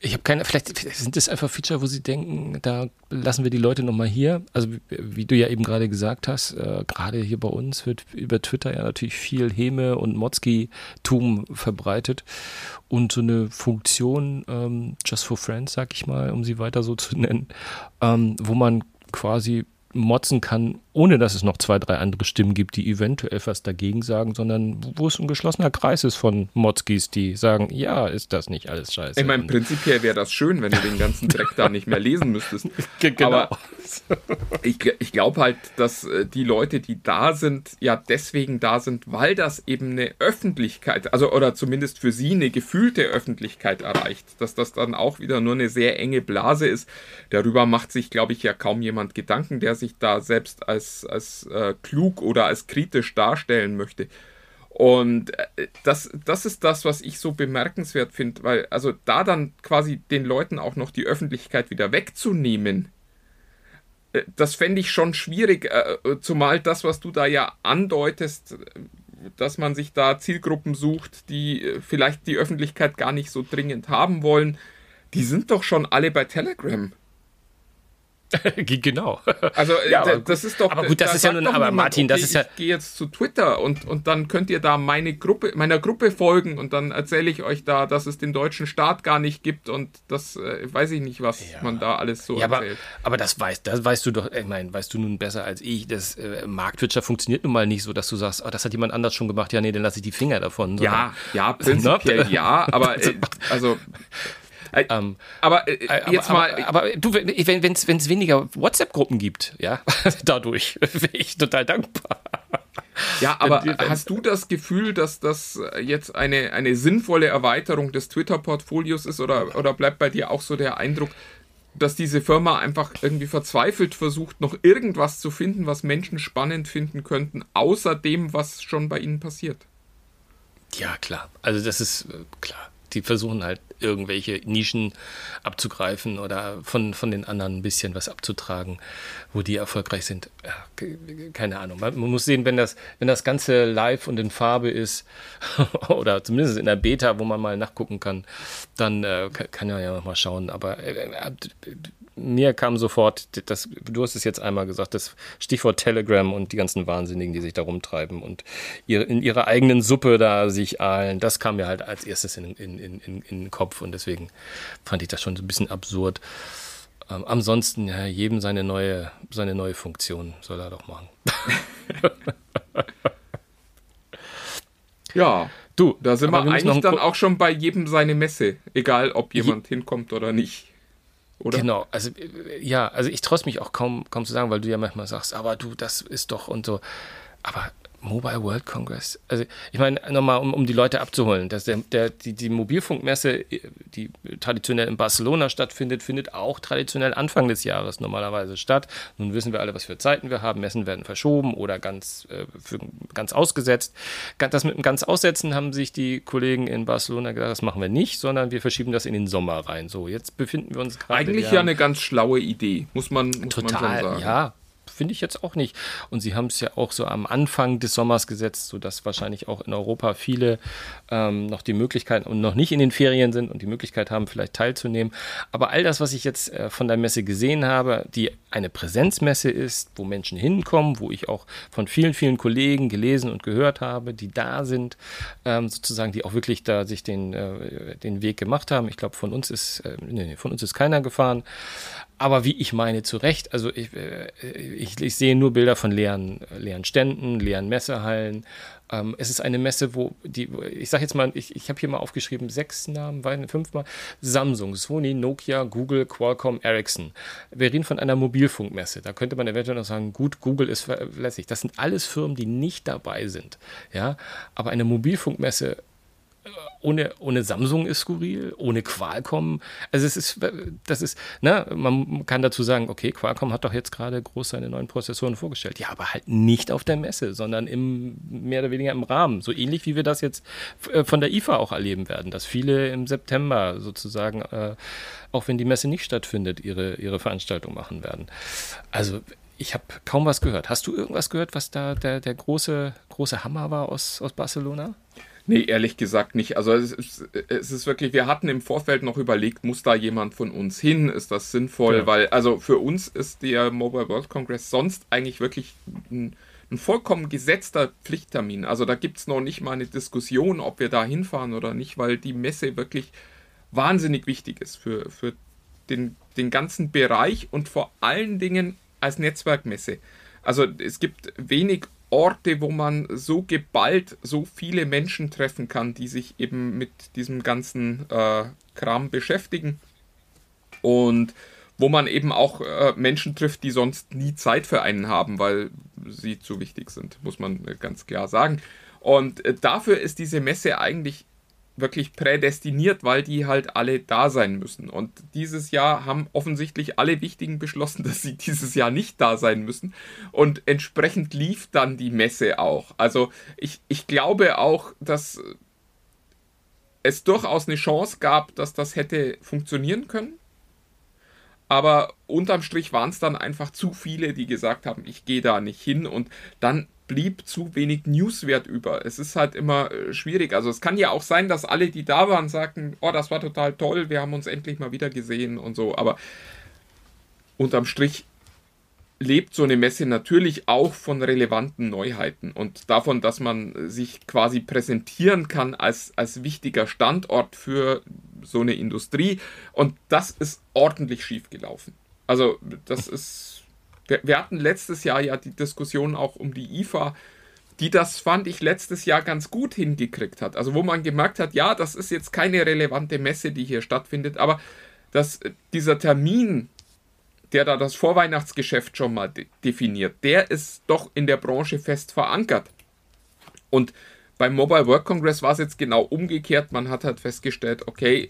ich habe keine, vielleicht sind das einfach Feature, wo sie denken, da lassen wir die Leute nochmal hier. Also wie, wie, du ja eben gerade gesagt hast, äh, gerade hier bei uns wird über Twitter ja natürlich viel Häme und Motzki-Tum verbreitet. Und so eine Funktion, ähm, Just for Friends, sag ich mal, um sie weiter so zu nennen, ähm, wo man quasi motzen kann, ohne dass es noch zwei, drei andere Stimmen gibt, die eventuell was dagegen sagen, sondern wo es ein geschlossener Kreis ist von Motzkis, die sagen, ja, ist das nicht alles scheiße. Ich meine, prinzipiell wäre das schön, wenn du den ganzen Dreck da nicht mehr lesen müsstest. genau. Aber ich, ich glaube halt, dass äh, die Leute, die da sind, ja deswegen da sind, weil das eben eine Öffentlichkeit, also oder zumindest für sie eine gefühlte Öffentlichkeit erreicht. Dass das dann auch wieder nur eine sehr enge Blase ist. Darüber macht sich, glaube ich, ja kaum jemand Gedanken, der sich da selbst als, als äh, klug oder als kritisch darstellen möchte. Und äh, das, das ist das, was ich so bemerkenswert finde, weil also da dann quasi den Leuten auch noch die Öffentlichkeit wieder wegzunehmen, äh, das fände ich schon schwierig, äh, zumal das, was du da ja andeutest, dass man sich da Zielgruppen sucht, die vielleicht die Öffentlichkeit gar nicht so dringend haben wollen, die sind doch schon alle bei Telegram. genau. Also ja, aber, das ist doch. Aber gut, das da ist ja nun. Aber niemand, Martin, okay, das ist ja. Ich gehe jetzt zu Twitter und, und dann könnt ihr da meine Gruppe, meiner Gruppe folgen und dann erzähle ich euch da, dass es den deutschen Staat gar nicht gibt und das äh, weiß ich nicht, was ja. man da alles so ja, erzählt. Aber, aber das weißt, das weißt du doch. Ich meine, weißt du nun besser als ich. Das äh, Marktwirtschaft funktioniert nun mal nicht so, dass du sagst, oh, das hat jemand anders schon gemacht. Ja, nee, dann lasse ich die Finger davon. Ja, ja, prinzipiell ja, aber äh, also äh, ähm, aber äh, äh jetzt aber, mal. Aber, aber du, wenn es weniger WhatsApp-Gruppen gibt, ja, dadurch wäre ich total dankbar. Ja, aber hast du das Gefühl, dass das jetzt eine, eine sinnvolle Erweiterung des Twitter-Portfolios ist oder, oder bleibt bei dir auch so der Eindruck, dass diese Firma einfach irgendwie verzweifelt versucht, noch irgendwas zu finden, was Menschen spannend finden könnten, außer dem, was schon bei ihnen passiert? Ja, klar. Also das ist äh, klar die versuchen halt irgendwelche Nischen abzugreifen oder von, von den anderen ein bisschen was abzutragen, wo die erfolgreich sind. Ja, keine Ahnung. Man, muss sehen, wenn das, wenn das Ganze live und in Farbe ist, oder zumindest in der Beta, wo man mal nachgucken kann, dann äh, kann, man ja noch mal schauen. Aber äh, äh mir kam sofort, das, du hast es jetzt einmal gesagt, das Stichwort Telegram und die ganzen Wahnsinnigen, die sich da rumtreiben und ihre, in ihrer eigenen Suppe da sich ahlen, das kam mir halt als erstes in, in, in, in, den Kopf und deswegen fand ich das schon so ein bisschen absurd. Ähm, ansonsten, ja, jedem seine neue, seine neue Funktion soll er doch machen. ja. Du, da sind wir eigentlich dann auch schon bei jedem seine Messe, egal ob jemand Je hinkommt oder nicht. Oder? Genau, also ja, also ich traue mich auch kaum, kaum zu sagen, weil du ja manchmal sagst, aber du, das ist doch und so. Aber Mobile World Congress. Also ich meine, nochmal, um, um die Leute abzuholen, dass der, der, die, die Mobilfunkmesse, die traditionell in Barcelona stattfindet, findet auch traditionell Anfang des Jahres normalerweise statt. Nun wissen wir alle, was für Zeiten wir haben. Messen werden verschoben oder ganz, äh, für, ganz ausgesetzt. Das mit dem ganz Aussetzen haben sich die Kollegen in Barcelona gesagt, das machen wir nicht, sondern wir verschieben das in den Sommer rein. So, jetzt befinden wir uns gerade. Eigentlich ja eine ganz schlaue Idee, muss man, muss total, man schon sagen. Ja, finde ich jetzt auch nicht. Und sie haben es ja auch so am Anfang des Sommers gesetzt, sodass wahrscheinlich auch in Europa viele ähm, noch die Möglichkeit und noch nicht in den Ferien sind und die Möglichkeit haben, vielleicht teilzunehmen. Aber all das, was ich jetzt äh, von der Messe gesehen habe, die eine Präsenzmesse ist, wo Menschen hinkommen, wo ich auch von vielen, vielen Kollegen gelesen und gehört habe, die da sind, ähm, sozusagen, die auch wirklich da sich den, äh, den Weg gemacht haben. Ich glaube, von uns ist, äh, nee, von uns ist keiner gefahren aber wie ich meine, zu Recht. Also ich, äh, ich, ich, sehe nur Bilder von leeren, leeren Ständen, leeren Messehallen. Ähm, es ist eine Messe, wo die, ich sage jetzt mal, ich, ich habe hier mal aufgeschrieben, sechs Namen, fünfmal. Samsung, Sony, Nokia, Google, Qualcomm, Ericsson. Wir reden von einer Mobilfunkmesse. Da könnte man eventuell noch sagen, gut, Google ist verlässlich. Das sind alles Firmen, die nicht dabei sind. Ja, aber eine Mobilfunkmesse ohne, ohne Samsung ist skurril, ohne Qualcomm. Also es ist, das ist, ne, man kann dazu sagen, okay, Qualcomm hat doch jetzt gerade groß seine neuen Prozessoren vorgestellt. Ja, aber halt nicht auf der Messe, sondern im, mehr oder weniger im Rahmen. So ähnlich wie wir das jetzt äh, von der IFA auch erleben werden, dass viele im September sozusagen, äh, auch wenn die Messe nicht stattfindet, ihre, ihre Veranstaltung machen werden. Also ich habe kaum was gehört. Hast du irgendwas gehört, was da der, der große, große Hammer war aus, aus Barcelona? Nee, ehrlich gesagt nicht. Also es ist, es ist, wirklich, wir hatten im Vorfeld noch überlegt, muss da jemand von uns hin? Ist das sinnvoll? Ja. Weil, also für uns ist der Mobile World Congress sonst eigentlich wirklich ein, ein vollkommen gesetzter Pflichttermin. Also da gibt es noch nicht mal eine Diskussion, ob wir da hinfahren oder nicht, weil die Messe wirklich wahnsinnig wichtig ist für, für den, den ganzen Bereich und vor allen Dingen als Netzwerkmesse. Also es gibt wenig Orte, wo man so geballt so viele Menschen treffen kann, die sich eben mit diesem ganzen äh, Kram beschäftigen. Und wo man eben auch äh, Menschen trifft, die sonst nie Zeit für einen haben, weil sie zu wichtig sind, muss man äh, ganz klar sagen. Und äh, dafür ist diese Messe eigentlich wirklich prädestiniert, weil die halt alle da sein müssen. Und dieses Jahr haben offensichtlich alle Wichtigen beschlossen, dass sie dieses Jahr nicht da sein müssen. Und entsprechend lief dann die Messe auch. Also ich, ich glaube auch, dass es durchaus eine Chance gab, dass das hätte funktionieren können. Aber unterm Strich waren es dann einfach zu viele, die gesagt haben, ich gehe da nicht hin. Und dann blieb zu wenig Newswert über. Es ist halt immer äh, schwierig. Also es kann ja auch sein, dass alle, die da waren, sagten, oh, das war total toll, wir haben uns endlich mal wieder gesehen und so. Aber unterm Strich lebt so eine Messe natürlich auch von relevanten Neuheiten und davon, dass man sich quasi präsentieren kann als, als wichtiger Standort für so eine Industrie. Und das ist ordentlich schief gelaufen. Also das ist wir, wir hatten letztes Jahr ja die Diskussion auch um die IFA, die das fand ich letztes Jahr ganz gut hingekriegt hat. Also wo man gemerkt hat, ja, das ist jetzt keine relevante Messe, die hier stattfindet, aber dass dieser Termin, der da das Vorweihnachtsgeschäft schon mal de definiert, der ist doch in der Branche fest verankert. Und beim Mobile Work Congress war es jetzt genau umgekehrt. Man hat halt festgestellt, okay,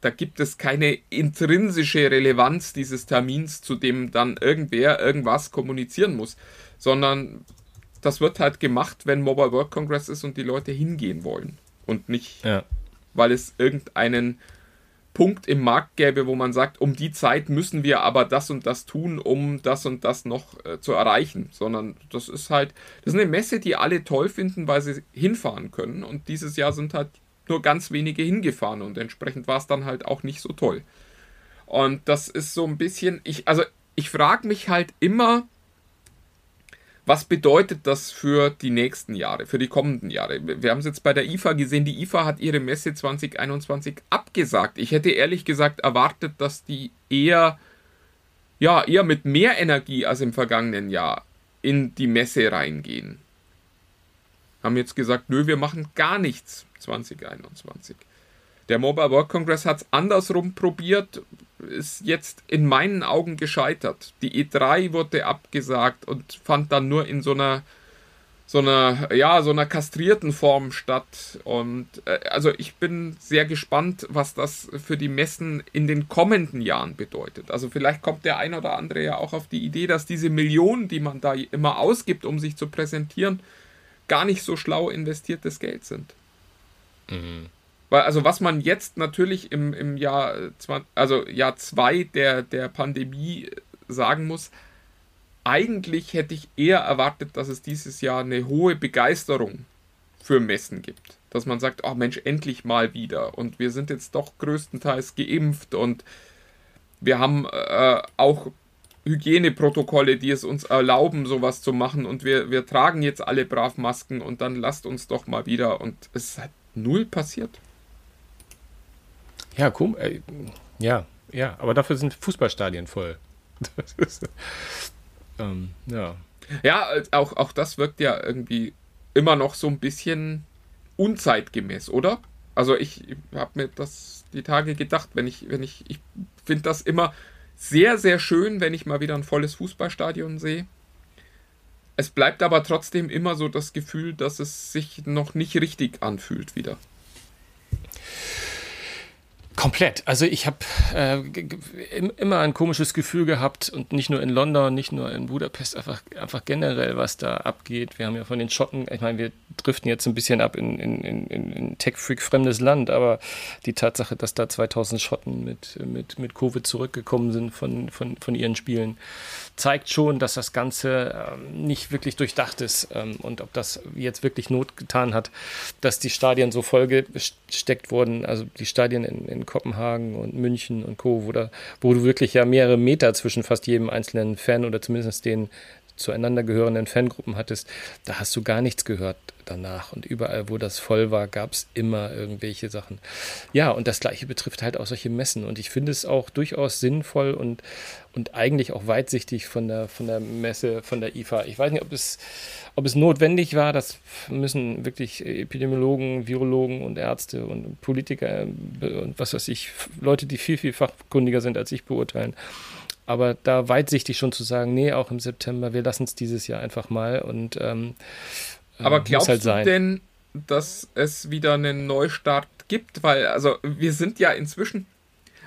da gibt es keine intrinsische Relevanz dieses Termins, zu dem dann irgendwer irgendwas kommunizieren muss, sondern das wird halt gemacht, wenn Mobile Work Congress ist und die Leute hingehen wollen und nicht, ja. weil es irgendeinen Punkt im Markt gäbe, wo man sagt, um die Zeit müssen wir aber das und das tun, um das und das noch äh, zu erreichen, sondern das ist halt, das ist eine Messe, die alle toll finden, weil sie hinfahren können und dieses Jahr sind halt nur ganz wenige hingefahren und entsprechend war es dann halt auch nicht so toll. Und das ist so ein bisschen, ich, also ich frage mich halt immer, was bedeutet das für die nächsten Jahre, für die kommenden Jahre? Wir haben es jetzt bei der IFA gesehen, die IFA hat ihre Messe 2021 abgesagt. Ich hätte ehrlich gesagt erwartet, dass die eher, ja, eher mit mehr Energie als im vergangenen Jahr in die Messe reingehen. Haben jetzt gesagt, nö, wir machen gar nichts 2021. Der Mobile World Congress hat es andersrum probiert, ist jetzt in meinen Augen gescheitert. Die E3 wurde abgesagt und fand dann nur in so einer so einer ja so einer kastrierten Form statt und äh, also ich bin sehr gespannt, was das für die Messen in den kommenden Jahren bedeutet. Also vielleicht kommt der ein oder andere ja auch auf die Idee, dass diese Millionen, die man da immer ausgibt, um sich zu präsentieren, gar nicht so schlau investiertes Geld sind. Mhm. Also was man jetzt natürlich im, im Jahr, also Jahr 2 der, der Pandemie sagen muss, eigentlich hätte ich eher erwartet, dass es dieses Jahr eine hohe Begeisterung für Messen gibt. Dass man sagt, oh Mensch, endlich mal wieder. Und wir sind jetzt doch größtenteils geimpft und wir haben äh, auch Hygieneprotokolle, die es uns erlauben, sowas zu machen. Und wir, wir tragen jetzt alle brav Masken und dann lasst uns doch mal wieder. Und es ist halt null passiert. Ja, komm, äh, ja, ja, aber dafür sind Fußballstadien voll. ist, ähm, ja. Ja, auch, auch das wirkt ja irgendwie immer noch so ein bisschen unzeitgemäß, oder? Also ich habe mir das die Tage gedacht, wenn ich, wenn ich, ich finde das immer sehr, sehr schön, wenn ich mal wieder ein volles Fußballstadion sehe. Es bleibt aber trotzdem immer so das Gefühl, dass es sich noch nicht richtig anfühlt wieder. Komplett. Also ich habe äh, immer ein komisches Gefühl gehabt und nicht nur in London, nicht nur in Budapest, einfach, einfach generell, was da abgeht. Wir haben ja von den Schotten, ich meine, wir driften jetzt ein bisschen ab in, in, in, in Tech-Freak fremdes Land, aber die Tatsache, dass da 2000 Schotten mit, mit, mit Covid zurückgekommen sind von, von, von ihren Spielen, zeigt schon, dass das Ganze ähm, nicht wirklich durchdacht ist ähm, und ob das jetzt wirklich Not getan hat, dass die Stadien so vollgesteckt wurden, also die Stadien in, in Kopenhagen und München und Co., wo, da, wo du wirklich ja mehrere Meter zwischen fast jedem einzelnen Fan oder zumindest den zueinander gehörenden Fangruppen hattest, da hast du gar nichts gehört danach. Und überall, wo das voll war, gab es immer irgendwelche Sachen. Ja, und das Gleiche betrifft halt auch solche Messen. Und ich finde es auch durchaus sinnvoll und, und eigentlich auch weitsichtig von der, von der Messe, von der IFA. Ich weiß nicht, ob es, ob es notwendig war. Das müssen wirklich Epidemiologen, Virologen und Ärzte und Politiker und was weiß ich, Leute, die viel, viel fachkundiger sind als ich, beurteilen. Aber da weitsichtig schon zu sagen, nee, auch im September, wir lassen es dieses Jahr einfach mal und ähm, aber glaubst halt du denn, dass es wieder einen Neustart gibt? Weil, also, wir sind ja inzwischen.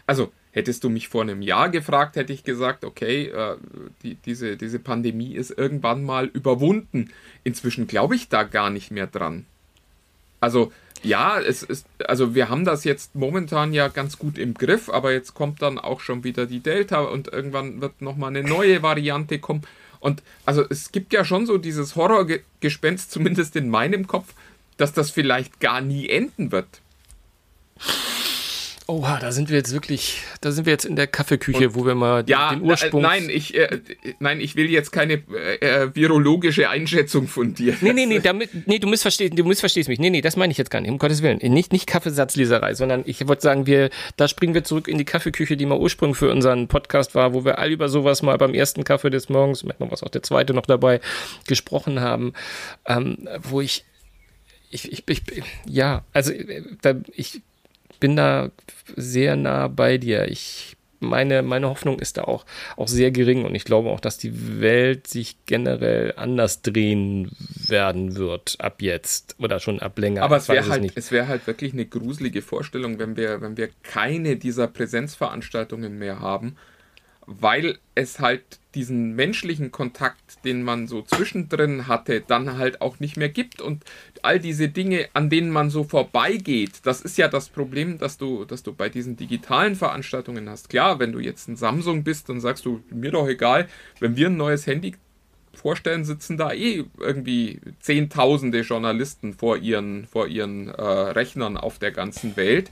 Also, hättest du mich vor einem Jahr gefragt, hätte ich gesagt, okay, äh, die, diese, diese Pandemie ist irgendwann mal überwunden. Inzwischen glaube ich da gar nicht mehr dran. Also, ja, es ist, also wir haben das jetzt momentan ja ganz gut im Griff, aber jetzt kommt dann auch schon wieder die Delta und irgendwann wird nochmal eine neue Variante kommen. Und also es gibt ja schon so dieses Horrorgespenst, zumindest in meinem Kopf, dass das vielleicht gar nie enden wird. Oha, da sind wir jetzt wirklich, da sind wir jetzt in der Kaffeeküche, Und, wo wir mal den, ja, den Ursprung. Nein, ich, äh, nein, ich will jetzt keine äh, äh, virologische Einschätzung von dir. Nee, nee, nee, damit, nee, du missverstehst, du missverstehst mich. Nee, nee, das meine ich jetzt gar nicht, um Gottes Willen. Nicht, nicht Kaffeesatzleserei, sondern ich wollte sagen, wir, da springen wir zurück in die Kaffeeküche, die mal Ursprung für unseren Podcast war, wo wir all über sowas mal beim ersten Kaffee des Morgens, manchmal war es auch der zweite noch dabei, gesprochen haben, ähm, wo ich ich, ich, ich, ja, also äh, da, ich bin da sehr nah bei dir. Ich meine, meine Hoffnung ist da auch, auch sehr gering und ich glaube auch, dass die Welt sich generell anders drehen werden wird ab jetzt oder schon ab länger. Aber es wäre halt, es wäre halt wirklich eine gruselige Vorstellung, wenn wir, wenn wir keine dieser Präsenzveranstaltungen mehr haben, weil es halt diesen menschlichen Kontakt, den man so zwischendrin hatte, dann halt auch nicht mehr gibt und all diese Dinge, an denen man so vorbeigeht, das ist ja das Problem, dass du, dass du bei diesen digitalen Veranstaltungen hast. Klar, wenn du jetzt ein Samsung bist, dann sagst du, mir doch egal, wenn wir ein neues Handy vorstellen, sitzen da eh irgendwie zehntausende Journalisten vor ihren, vor ihren äh, Rechnern auf der ganzen Welt.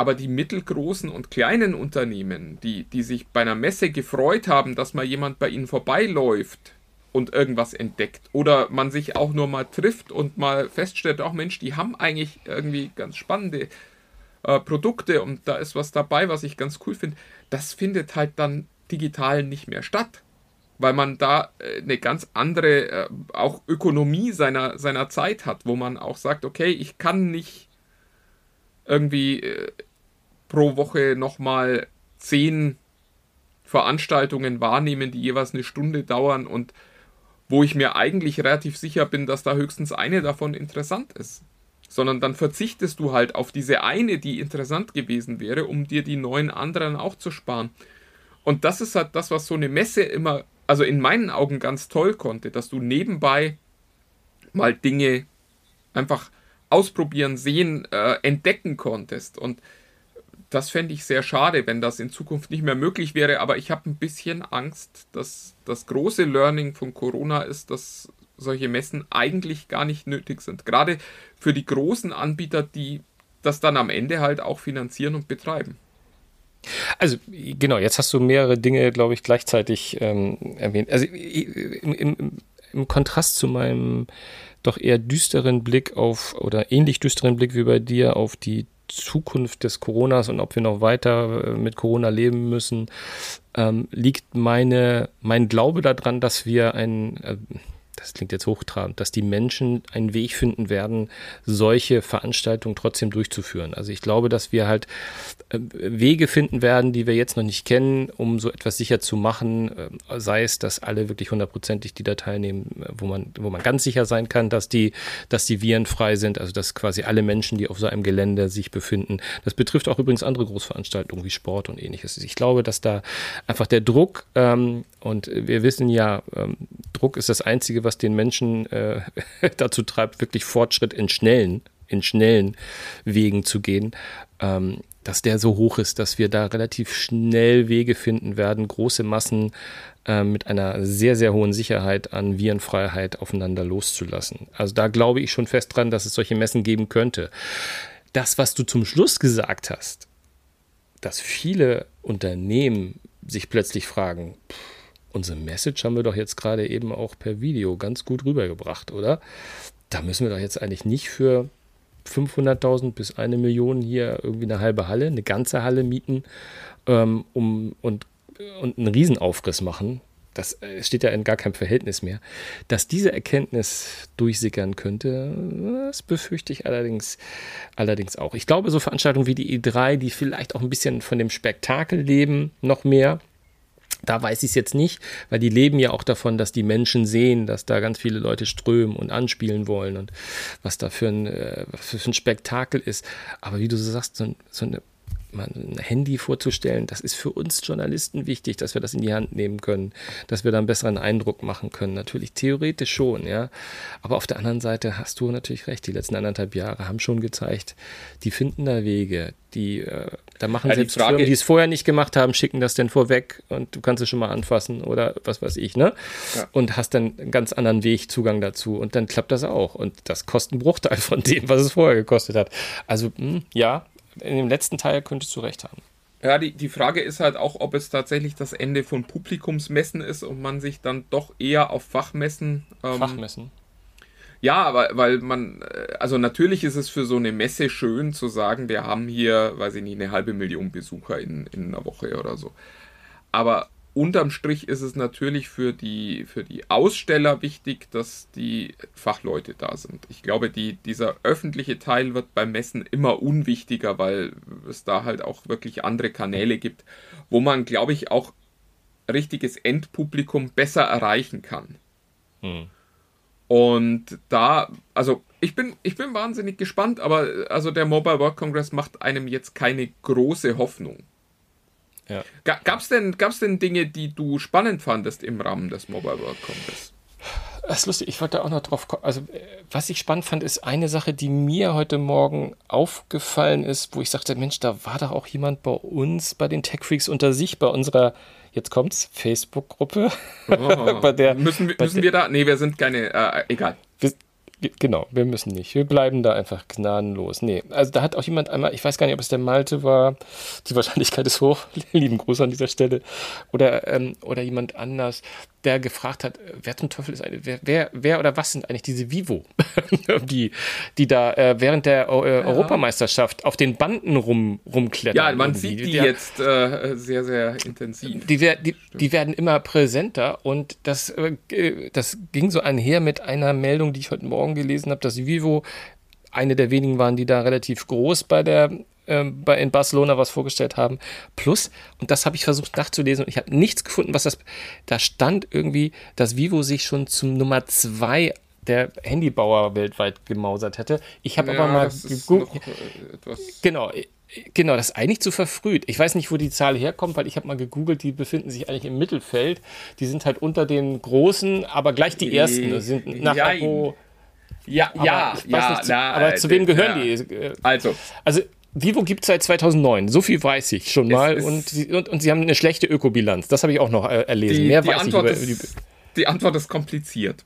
Aber die mittelgroßen und kleinen Unternehmen, die, die sich bei einer Messe gefreut haben, dass mal jemand bei ihnen vorbeiläuft und irgendwas entdeckt oder man sich auch nur mal trifft und mal feststellt, auch Mensch, die haben eigentlich irgendwie ganz spannende äh, Produkte und da ist was dabei, was ich ganz cool finde, das findet halt dann digital nicht mehr statt weil man da äh, eine ganz andere, äh, auch Ökonomie seiner, seiner Zeit hat, wo man auch sagt, okay, ich kann nicht irgendwie äh, pro Woche nochmal zehn Veranstaltungen wahrnehmen, die jeweils eine Stunde dauern und wo ich mir eigentlich relativ sicher bin, dass da höchstens eine davon interessant ist. Sondern dann verzichtest du halt auf diese eine, die interessant gewesen wäre, um dir die neun anderen auch zu sparen. Und das ist halt das, was so eine Messe immer, also in meinen Augen ganz toll konnte, dass du nebenbei mal Dinge einfach ausprobieren, sehen, äh, entdecken konntest. Und das fände ich sehr schade, wenn das in Zukunft nicht mehr möglich wäre. Aber ich habe ein bisschen Angst, dass das große Learning von Corona ist, dass solche Messen eigentlich gar nicht nötig sind. Gerade für die großen Anbieter, die das dann am Ende halt auch finanzieren und betreiben. Also genau, jetzt hast du mehrere Dinge, glaube ich, gleichzeitig ähm, erwähnt. Also im, im, im Kontrast zu meinem doch eher düsteren Blick auf oder ähnlich düsteren Blick wie bei dir auf die Zukunft des Coronas und ob wir noch weiter äh, mit Corona leben müssen, ähm, liegt meine, mein Glaube daran, dass wir ein, äh, das klingt jetzt hochtrabend, dass die Menschen einen Weg finden werden, solche Veranstaltungen trotzdem durchzuführen. Also ich glaube, dass wir halt äh, Wege finden werden, die wir jetzt noch nicht kennen, um so etwas sicher zu machen, äh, sei es, dass alle wirklich hundertprozentig, die da teilnehmen, wo man, wo man ganz sicher sein kann, dass die, dass die virenfrei sind, also dass quasi alle Menschen, die auf so einem Gelände sich befinden. Das betrifft auch übrigens andere Großveranstaltungen wie Sport und ähnliches. Ich glaube, dass da einfach der Druck ähm, und wir wissen ja, ähm, Druck ist das Einzige, was den Menschen äh, dazu treibt, wirklich Fortschritt in schnellen, in schnellen Wegen zu gehen. Ähm, dass der so hoch ist, dass wir da relativ schnell Wege finden werden, große Massen äh, mit einer sehr, sehr hohen Sicherheit an Virenfreiheit aufeinander loszulassen. Also da glaube ich schon fest dran, dass es solche Messen geben könnte. Das, was du zum Schluss gesagt hast, dass viele Unternehmen sich plötzlich fragen, pff, unsere Message haben wir doch jetzt gerade eben auch per Video ganz gut rübergebracht, oder? Da müssen wir doch jetzt eigentlich nicht für 500.000 bis eine Million hier irgendwie eine halbe Halle, eine ganze Halle mieten ähm, um, und, und einen Riesenaufriss machen. Das äh, steht ja in gar keinem Verhältnis mehr. Dass diese Erkenntnis durchsickern könnte, das befürchte ich allerdings, allerdings auch. Ich glaube, so Veranstaltungen wie die E3, die vielleicht auch ein bisschen von dem Spektakel leben, noch mehr, da weiß ich es jetzt nicht, weil die leben ja auch davon, dass die Menschen sehen, dass da ganz viele Leute strömen und anspielen wollen und was da für ein, äh, für ein Spektakel ist. Aber wie du so sagst, so, so eine ein Handy vorzustellen, das ist für uns Journalisten wichtig, dass wir das in die Hand nehmen können, dass wir da einen besseren Eindruck machen können. Natürlich theoretisch schon, ja. Aber auf der anderen Seite hast du natürlich recht, die letzten anderthalb Jahre haben schon gezeigt, die finden da Wege, die äh, da machen ja, selbst Frage, Firmen, die es vorher nicht gemacht haben, schicken das denn vorweg und du kannst es schon mal anfassen oder was weiß ich, ne? Ja. Und hast dann einen ganz anderen Weg, Zugang dazu und dann klappt das auch und das kostet einen Bruchteil von dem, was es vorher gekostet hat. Also mh, hm, ja, in dem letzten Teil könntest du recht haben. Ja, die, die Frage ist halt auch, ob es tatsächlich das Ende von Publikumsmessen ist und man sich dann doch eher auf Fachmessen. Ähm, Fachmessen. Ja, aber weil man, äh, also natürlich ist es für so eine Messe schön zu sagen, wir haben hier, weiß ich nicht, eine halbe Million Besucher in, in einer Woche oder so. Aber unterm Strich ist es natürlich für die, für die Aussteller wichtig, dass die Fachleute da sind. Ich glaube, die, dieser öffentliche Teil wird beim Messen immer unwichtiger, weil es da halt auch wirklich andere Kanäle gibt, wo man, glaube ich, auch richtiges Endpublikum besser erreichen kann. Hm. Und da, also ich bin, ich bin wahnsinnig gespannt, aber also der Mobile World Congress macht einem jetzt keine große Hoffnung. Ja. Gab es denn, gab's denn Dinge, die du spannend fandest im Rahmen des Mobile World Congress? Das ist lustig, ich wollte da auch noch drauf kommen. Also, äh, was ich spannend fand, ist eine Sache, die mir heute Morgen aufgefallen ist, wo ich sagte: Mensch, da war doch auch jemand bei uns, bei den Tech Freaks unter sich, bei unserer, jetzt kommt's, Facebook-Gruppe. Oh, bei der, müssen wir, müssen der, wir da? Nee, wir sind keine, äh, egal. Wir, Genau, wir müssen nicht. Wir bleiben da einfach gnadenlos. Nee, also da hat auch jemand einmal, ich weiß gar nicht, ob es der Malte war, die Wahrscheinlichkeit ist hoch, lieben Gruß an dieser Stelle, oder, ähm, oder jemand anders, der gefragt hat, wer zum Teufel ist eine, wer, wer, wer oder was sind eigentlich diese Vivo, die, die da äh, während der äh, ja. Europameisterschaft auf den Banden rum, rumklettern. Ja, man sieht die, die jetzt äh, sehr, sehr intensiv. Die, die, die, werden immer präsenter und das, äh, das ging so einher mit einer Meldung, die ich heute Morgen gelesen habe, dass Vivo eine der wenigen waren, die da relativ groß bei der ähm, bei, in Barcelona was vorgestellt haben. Plus, und das habe ich versucht nachzulesen und ich habe nichts gefunden, was das. Da stand irgendwie, dass Vivo sich schon zum Nummer zwei der Handybauer weltweit gemausert hätte. Ich habe ja, aber mal gegoogelt. Äh, genau, Genau, das ist eigentlich zu verfrüht. Ich weiß nicht, wo die Zahl herkommt, weil ich habe mal gegoogelt, die befinden sich eigentlich im Mittelfeld. Die sind halt unter den großen, aber gleich die ersten. Das sind nach ja, Abo, ja, ja, ja, nicht, na, aber zu wem gehören ja. die? Also, also Vivo gibt es seit 2009, so viel weiß ich schon mal. Und sie, und, und sie haben eine schlechte Ökobilanz, das habe ich auch noch äh, erlesen. Die, Mehr die weiß Antwort ich über, ist, die Antwort ist kompliziert.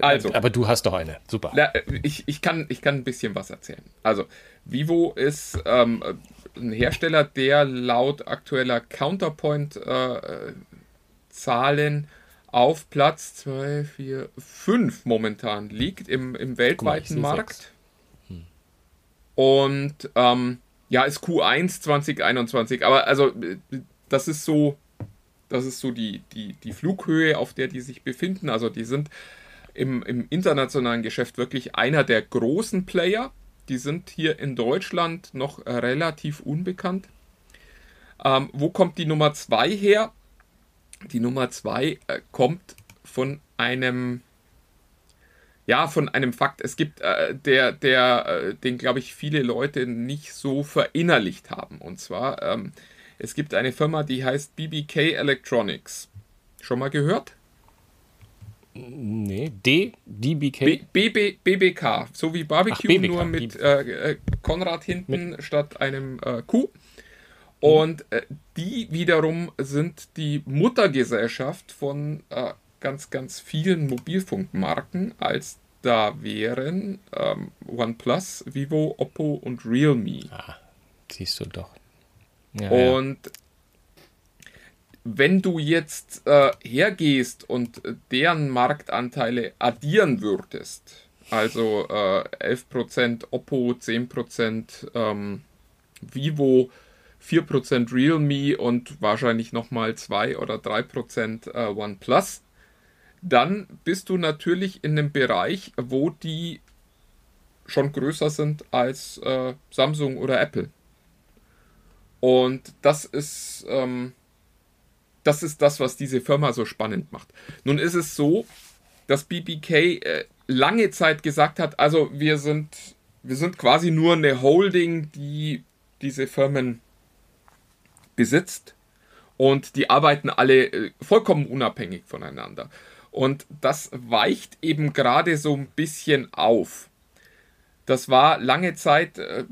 Also, aber du hast doch eine, super. Na, ich, ich, kann, ich kann ein bisschen was erzählen. Also, Vivo ist ähm, ein Hersteller, der laut aktueller Counterpoint-Zahlen äh, auf Platz 2, 4, 5 momentan liegt im, im weltweiten mal, Markt. Und ähm, ja, ist Q1 2021. Aber also, das ist so, das ist so die, die, die Flughöhe, auf der die sich befinden. Also die sind im, im internationalen Geschäft wirklich einer der großen Player. Die sind hier in Deutschland noch relativ unbekannt. Ähm, wo kommt die Nummer 2 her? Die Nummer 2 äh, kommt von einem ja, von einem Fakt. Es gibt äh, der, der, äh, den glaube ich viele Leute nicht so verinnerlicht haben. Und zwar, ähm, es gibt eine Firma, die heißt BBK Electronics. Schon mal gehört? Nee, D, DBK? B, BB, BBK, so wie Barbecue, Ach, BBK, nur mit äh, äh, Konrad hinten mit. statt einem äh, Q. Und äh, die wiederum sind die Muttergesellschaft von äh, ganz, ganz vielen Mobilfunkmarken, als da wären ähm, OnePlus, Vivo, Oppo und Realme. Ah, siehst du doch. Ja, und ja. wenn du jetzt äh, hergehst und deren Marktanteile addieren würdest, also äh, 11% Oppo, 10% ähm, Vivo, 4% Realme und wahrscheinlich nochmal 2 oder 3% äh, OnePlus, dann bist du natürlich in einem Bereich, wo die schon größer sind als äh, Samsung oder Apple. Und das ist, ähm, das ist das, was diese Firma so spannend macht. Nun ist es so, dass BBK äh, lange Zeit gesagt hat, also wir sind, wir sind quasi nur eine Holding, die diese Firmen besitzt und die arbeiten alle äh, vollkommen unabhängig voneinander. Und das weicht eben gerade so ein bisschen auf. Das war lange Zeit, äh,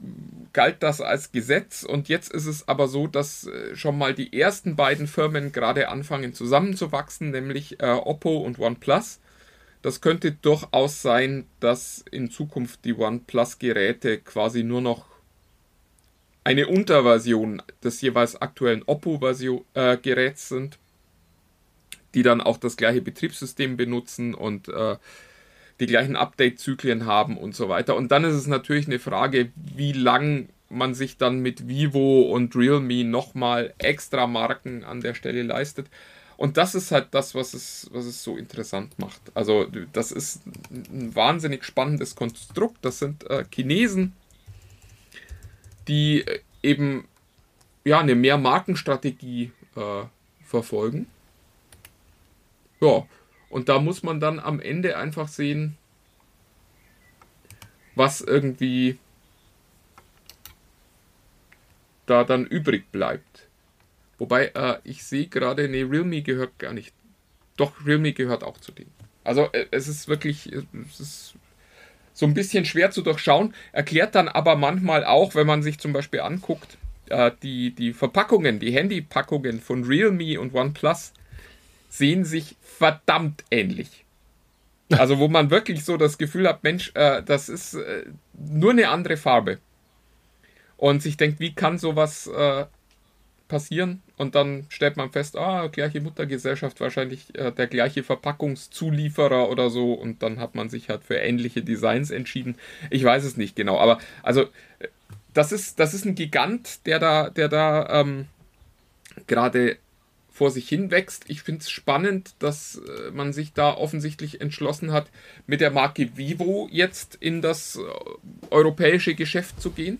galt das als Gesetz und jetzt ist es aber so, dass äh, schon mal die ersten beiden Firmen gerade anfangen zusammenzuwachsen, nämlich äh, Oppo und OnePlus. Das könnte durchaus sein, dass in Zukunft die OnePlus-Geräte quasi nur noch eine Unterversion des jeweils aktuellen Oppo-Geräts äh, sind die dann auch das gleiche Betriebssystem benutzen und äh, die gleichen Update-Zyklen haben und so weiter. Und dann ist es natürlich eine Frage, wie lang man sich dann mit Vivo und Realme nochmal extra Marken an der Stelle leistet. Und das ist halt das, was es, was es so interessant macht. Also das ist ein wahnsinnig spannendes Konstrukt. Das sind äh, Chinesen, die eben ja eine Mehrmarkenstrategie äh, verfolgen ja, und da muss man dann am Ende einfach sehen, was irgendwie da dann übrig bleibt. Wobei, äh, ich sehe gerade, nee, Realme gehört gar nicht. Doch, Realme gehört auch zu denen. Also äh, es ist wirklich, es ist so ein bisschen schwer zu durchschauen, erklärt dann aber manchmal auch, wenn man sich zum Beispiel anguckt, äh, die, die Verpackungen, die Handypackungen von Realme und OnePlus sehen sich verdammt ähnlich. Also wo man wirklich so das Gefühl hat, Mensch, äh, das ist äh, nur eine andere Farbe. Und sich denkt, wie kann sowas äh, passieren? Und dann stellt man fest, ah, gleiche Muttergesellschaft, wahrscheinlich äh, der gleiche Verpackungszulieferer oder so. Und dann hat man sich halt für ähnliche Designs entschieden. Ich weiß es nicht genau, aber also äh, das ist, das ist ein Gigant, der da, der da ähm, gerade vor sich hin wächst. Ich finde es spannend, dass äh, man sich da offensichtlich entschlossen hat, mit der Marke Vivo jetzt in das äh, europäische Geschäft zu gehen.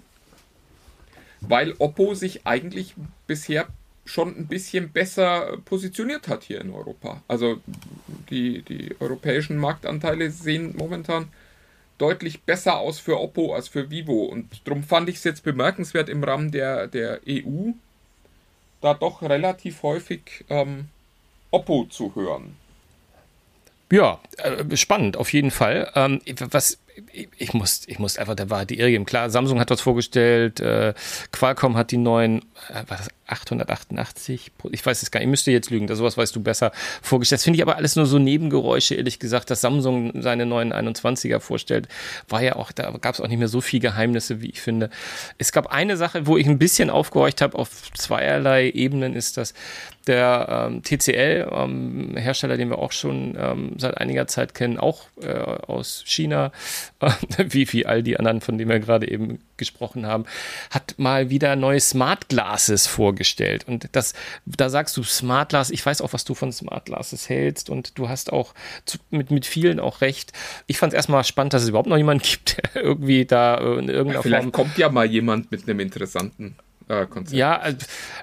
Weil Oppo sich eigentlich bisher schon ein bisschen besser positioniert hat hier in Europa. Also die, die europäischen Marktanteile sehen momentan deutlich besser aus für Oppo als für Vivo. Und darum fand ich es jetzt bemerkenswert im Rahmen der, der EU, da doch relativ häufig ähm, Oppo zu hören. Ja, äh, spannend, auf jeden Fall. Ähm, was ich muss, ich muss einfach der Wahrheit die Irre geben. Klar, Samsung hat das vorgestellt, äh, Qualcomm hat die neuen, äh, 888? Ich weiß es gar nicht, ich müsste jetzt lügen, sowas weißt du besser vorgestellt. Das finde ich aber alles nur so Nebengeräusche, ehrlich gesagt, dass Samsung seine neuen 21er vorstellt, war ja auch, da gab es auch nicht mehr so viel Geheimnisse, wie ich finde. Es gab eine Sache, wo ich ein bisschen aufgehorcht habe, auf zweierlei Ebenen, ist das der ähm, TCL, ähm, Hersteller, den wir auch schon ähm, seit einiger Zeit kennen, auch äh, aus China, wie, wie all die anderen, von denen wir gerade eben gesprochen haben, hat mal wieder neue Smart Glasses vorgestellt. Und das, da sagst du Smart Glass, ich weiß auch, was du von Smart Glasses hältst und du hast auch zu, mit, mit vielen auch recht. Ich fand es erstmal spannend, dass es überhaupt noch jemanden gibt, der irgendwie da in irgendeiner Vielleicht Form. Vielleicht kommt ja mal jemand mit einem interessanten äh, Konzept. Ja,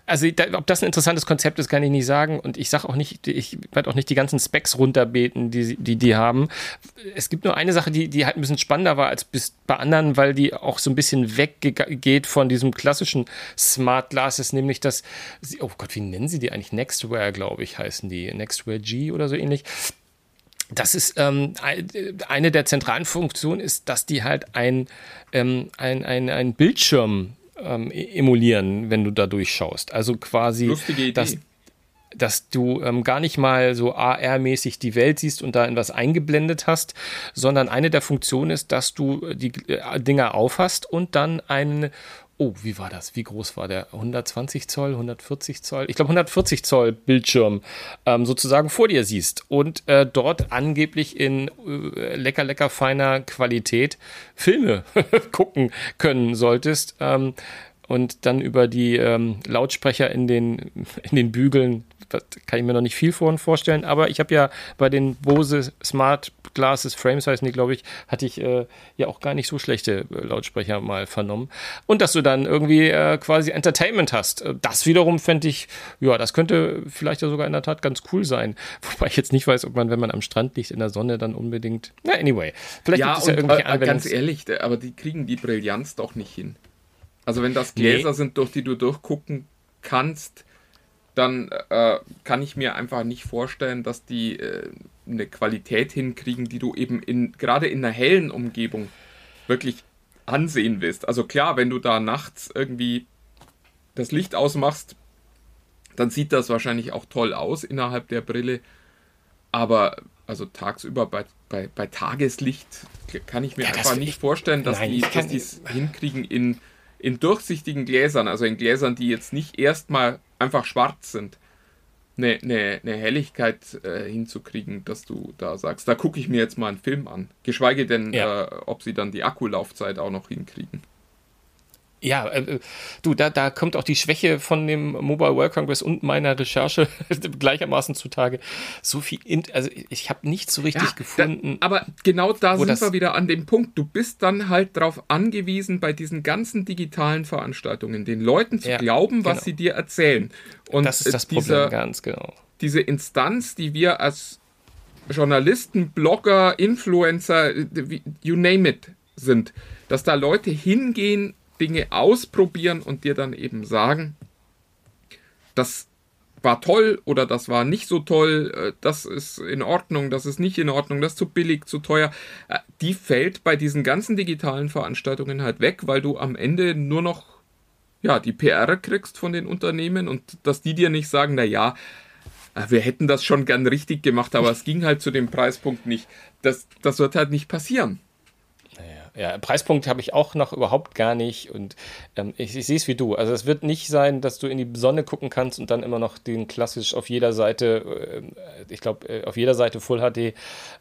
also da, ob das ein interessantes Konzept ist, kann ich nicht sagen. Und ich sage auch nicht, ich werde auch nicht die ganzen Specs runterbeten, die, die die haben. Es gibt nur eine Sache, die, die halt ein bisschen spannender war als bis bei anderen, weil die auch so ein bisschen weggeht von diesem klassischen Smart Glasses, nämlich das, oh Gott, wie nennen sie die eigentlich? Nextwear, glaube ich, heißen die. Nextwear G oder so ähnlich das ist ähm, eine der zentralen Funktionen ist, dass die halt ein, ähm, ein, ein, ein Bildschirm ähm, e-, emulieren, wenn du da durchschaust. Also quasi, dass dass du ähm, gar nicht mal so AR-mäßig die Welt siehst und da in was eingeblendet hast, sondern eine der Funktionen ist, dass du die äh, Dinger aufhast und dann einen Oh, wie war das? Wie groß war der? 120 Zoll, 140 Zoll? Ich glaube 140 Zoll Bildschirm ähm, sozusagen vor dir siehst und äh, dort angeblich in äh, lecker, lecker feiner Qualität Filme gucken können solltest. Ähm, und dann über die ähm, Lautsprecher in den, in den Bügeln kann ich mir noch nicht viel vorstellen, aber ich habe ja bei den Bose Smart Glasses Frames heißen die, glaube ich, hatte ich äh, ja auch gar nicht so schlechte äh, Lautsprecher mal vernommen. Und dass du dann irgendwie äh, quasi Entertainment hast. Äh, das wiederum fände ich, ja, das könnte vielleicht ja sogar in der Tat ganz cool sein. Wobei ich jetzt nicht weiß, ob man, wenn man am Strand liegt in der Sonne, dann unbedingt. Na, anyway. Vielleicht ja, gibt es ja irgendwelche äh, Ganz ehrlich, aber die kriegen die Brillanz doch nicht hin. Also wenn das Gläser nee. sind, durch die du durchgucken kannst, dann äh, kann ich mir einfach nicht vorstellen, dass die äh, eine Qualität hinkriegen, die du eben in gerade in einer hellen Umgebung wirklich ansehen willst. Also klar, wenn du da nachts irgendwie das Licht ausmachst, dann sieht das wahrscheinlich auch toll aus innerhalb der Brille. Aber also tagsüber bei, bei, bei Tageslicht kann ich mir ja, einfach nicht vorstellen, dass nein, die es hinkriegen in in durchsichtigen Gläsern, also in Gläsern, die jetzt nicht erstmal einfach schwarz sind, eine, eine, eine Helligkeit äh, hinzukriegen, dass du da sagst, da gucke ich mir jetzt mal einen Film an. Geschweige denn, ja. äh, ob sie dann die Akkulaufzeit auch noch hinkriegen. Ja, äh, du, da, da kommt auch die Schwäche von dem Mobile World Congress und meiner Recherche gleichermaßen zutage. So viel, in, also ich habe nichts so richtig ja, gefunden. Da, aber genau da sind wir wieder an dem Punkt. Du bist dann halt darauf angewiesen, bei diesen ganzen digitalen Veranstaltungen den Leuten zu ja, glauben, was genau. sie dir erzählen. Und das ist das dieser, Problem, ganz genau. Diese Instanz, die wir als Journalisten, Blogger, Influencer, you name it, sind, dass da Leute hingehen Dinge ausprobieren und dir dann eben sagen, das war toll oder das war nicht so toll, äh, das ist in Ordnung, das ist nicht in Ordnung, das ist zu billig, zu teuer, äh, die fällt bei diesen ganzen digitalen Veranstaltungen halt weg, weil du am Ende nur noch ja, die PR kriegst von den Unternehmen und dass die dir nicht sagen, na ja, äh, wir hätten das schon gern richtig gemacht, aber es ging halt zu dem Preispunkt nicht. Das, das wird halt nicht passieren. Ja, Preispunkt habe ich auch noch überhaupt gar nicht und ähm, ich, ich sehe es wie du. Also es wird nicht sein, dass du in die Sonne gucken kannst und dann immer noch den klassisch auf jeder Seite, äh, ich glaube äh, auf jeder Seite Full HD.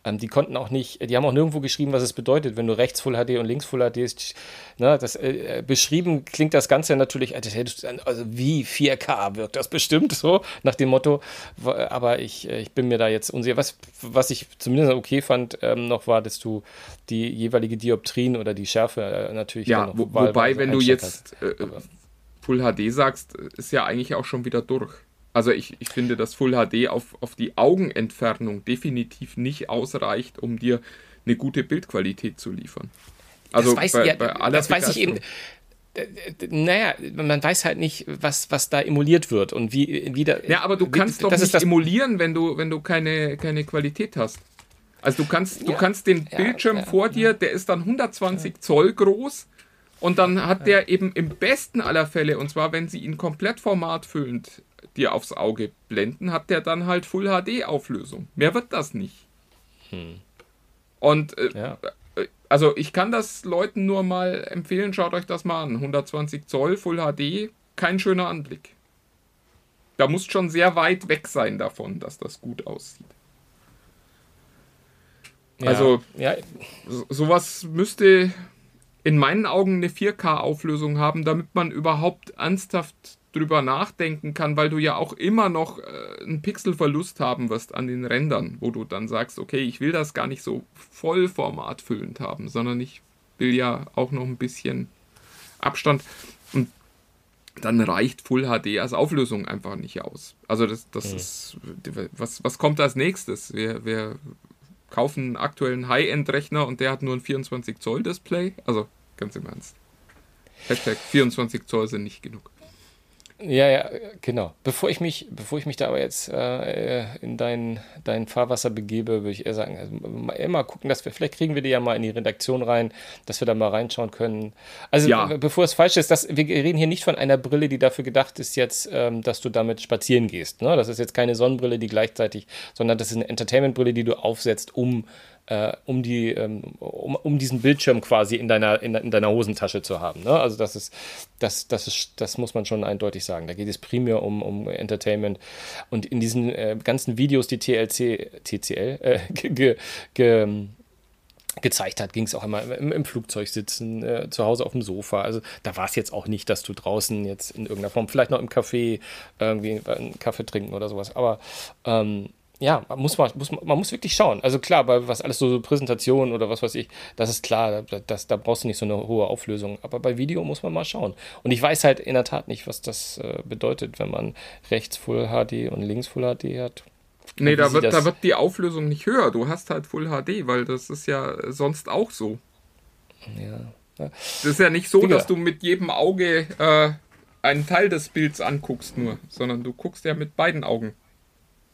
Ähm, die konnten auch nicht, die haben auch nirgendwo geschrieben, was es bedeutet, wenn du rechts Full HD und links Full HD ist. Ne, das, äh, beschrieben klingt das Ganze natürlich, also wie 4K wirkt das bestimmt so, nach dem Motto. Aber ich, äh, ich bin mir da jetzt unsicher. Was, was ich zumindest okay fand ähm, noch war, dass du die jeweilige Dioptrie Dioptrien oder die Schärfe äh, natürlich. Ja, wo, wobei, wenn du jetzt äh, Full HD sagst, ist ja eigentlich auch schon wieder durch. Also ich, ich finde, dass Full HD auf, auf die Augenentfernung definitiv nicht ausreicht, um dir eine gute Bildqualität zu liefern. Also das weiß, bei, ja, bei aller das weiß ich eben. Äh, äh, naja, man weiß halt nicht, was, was da emuliert wird und wie, wie da. Ja, aber du kannst doch nicht emulieren, wenn du, wenn du keine, keine Qualität hast. Also du kannst, du kannst den Bildschirm ja, vor dir, der ist dann 120 Zoll groß und dann hat der eben im besten aller Fälle, und zwar wenn sie ihn komplett formatfüllend dir aufs Auge blenden, hat der dann halt Full HD Auflösung. Mehr wird das nicht. Hm. Und äh, ja. Äh, also ich kann das Leuten nur mal empfehlen, schaut euch das mal an. 120 Zoll Full HD, kein schöner Anblick. Da muss schon sehr weit weg sein davon, dass das gut aussieht. Also, ja. sowas müsste in meinen Augen eine 4K-Auflösung haben, damit man überhaupt ernsthaft drüber nachdenken kann, weil du ja auch immer noch äh, einen Pixelverlust haben wirst an den Rändern, wo du dann sagst, okay, ich will das gar nicht so voll formatfüllend haben, sondern ich will ja auch noch ein bisschen Abstand. Und dann reicht Full HD als Auflösung einfach nicht aus. Also das, das mhm. ist, was, was kommt als nächstes? Wir, wir kaufen einen aktuellen High-End-Rechner und der hat nur ein 24 Zoll Display. Also ganz im Ernst. Hashtag 24 Zoll sind nicht genug. Ja, ja, genau. Bevor ich mich, bevor ich mich da aber jetzt äh, in dein, dein Fahrwasser begebe, würde ich eher sagen, also immer gucken, dass wir, vielleicht kriegen wir die ja mal in die Redaktion rein, dass wir da mal reinschauen können. Also ja. bevor es falsch ist, dass, wir reden hier nicht von einer Brille, die dafür gedacht ist jetzt, ähm, dass du damit spazieren gehst. Ne? Das ist jetzt keine Sonnenbrille, die gleichzeitig, sondern das ist eine Entertainment-Brille, die du aufsetzt, um äh, um, die, ähm, um, um diesen Bildschirm quasi in deiner, in, in deiner Hosentasche zu haben. Ne? Also das ist, das, das ist, das muss man schon eindeutig sagen. Da geht es primär um, um Entertainment. Und in diesen äh, ganzen Videos, die TLC, TCL äh, ge, gezeigt hat, ging es auch immer im, im Flugzeug sitzen, äh, zu Hause auf dem Sofa. Also da war es jetzt auch nicht, dass du draußen jetzt in irgendeiner Form, vielleicht noch im Café irgendwie einen Kaffee trinken oder sowas. Aber ähm, ja, man muss, man, muss, man muss wirklich schauen. Also klar, bei was alles so, so Präsentationen oder was weiß ich, das ist klar, das, da brauchst du nicht so eine hohe Auflösung. Aber bei Video muss man mal schauen. Und ich weiß halt in der Tat nicht, was das äh, bedeutet, wenn man rechts Full HD und links Full HD hat. Nee, da wird, da wird die Auflösung nicht höher. Du hast halt Full HD, weil das ist ja sonst auch so. Ja. Das ist ja nicht so, dass du mit jedem Auge äh, einen Teil des Bilds anguckst nur, sondern du guckst ja mit beiden Augen.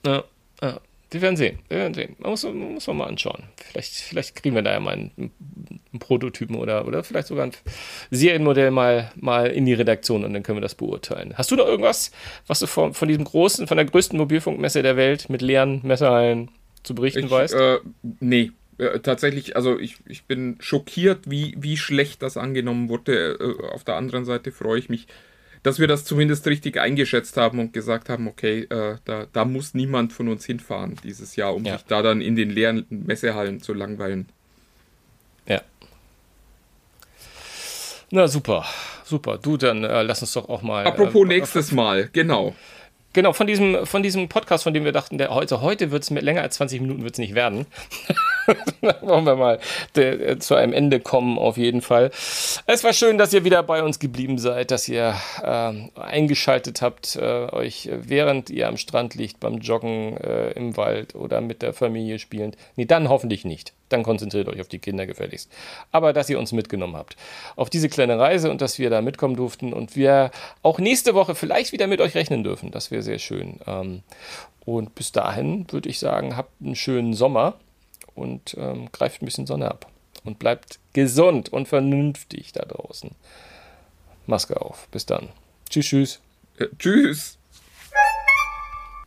Ja. Ja, wir werden sehen. Wir werden sehen. Man muss, man muss man mal anschauen. Vielleicht, vielleicht kriegen wir da ja mal einen, einen, Prototypen oder, oder vielleicht sogar ein Serienmodell mal, mal in die Redaktion und dann können wir das beurteilen. Hast du noch irgendwas, was du von, von diesem großen, von der größten Mobilfunkmesse der Welt mit leeren Messerhallen zu berichten ich, weißt? Äh, nee. Äh, tatsächlich, also ich, ich bin schockiert, wie, wie schlecht das angenommen wurde. Äh, auf der anderen Seite freue ich mich, dass wir das zumindest richtig eingeschätzt haben und gesagt haben, okay, äh, da, da muss niemand von uns hinfahren dieses Jahr, um ja. sich da dann in den leeren Messehallen zu langweilen. Ja. Na super, super. Du, dann äh, lass uns doch auch mal. Apropos äh, nächstes Mal, genau. Genau, von diesem, von diesem Podcast, von dem wir dachten, der heute, heute wird es länger als 20 Minuten wird nicht werden. wollen wir mal de, zu einem Ende kommen, auf jeden Fall. Es war schön, dass ihr wieder bei uns geblieben seid, dass ihr äh, eingeschaltet habt, äh, euch während ihr am Strand liegt, beim Joggen äh, im Wald oder mit der Familie spielend. Nee, dann hoffentlich nicht. Dann konzentriert euch auf die Kinder gefälligst. Aber dass ihr uns mitgenommen habt auf diese kleine Reise und dass wir da mitkommen durften und wir auch nächste Woche vielleicht wieder mit euch rechnen dürfen. Das wäre sehr schön. Ähm, und bis dahin würde ich sagen, habt einen schönen Sommer und ähm, greift ein bisschen Sonne ab. Und bleibt gesund und vernünftig da draußen. Maske auf. Bis dann. Tschüss, tschüss. Äh, tschüss.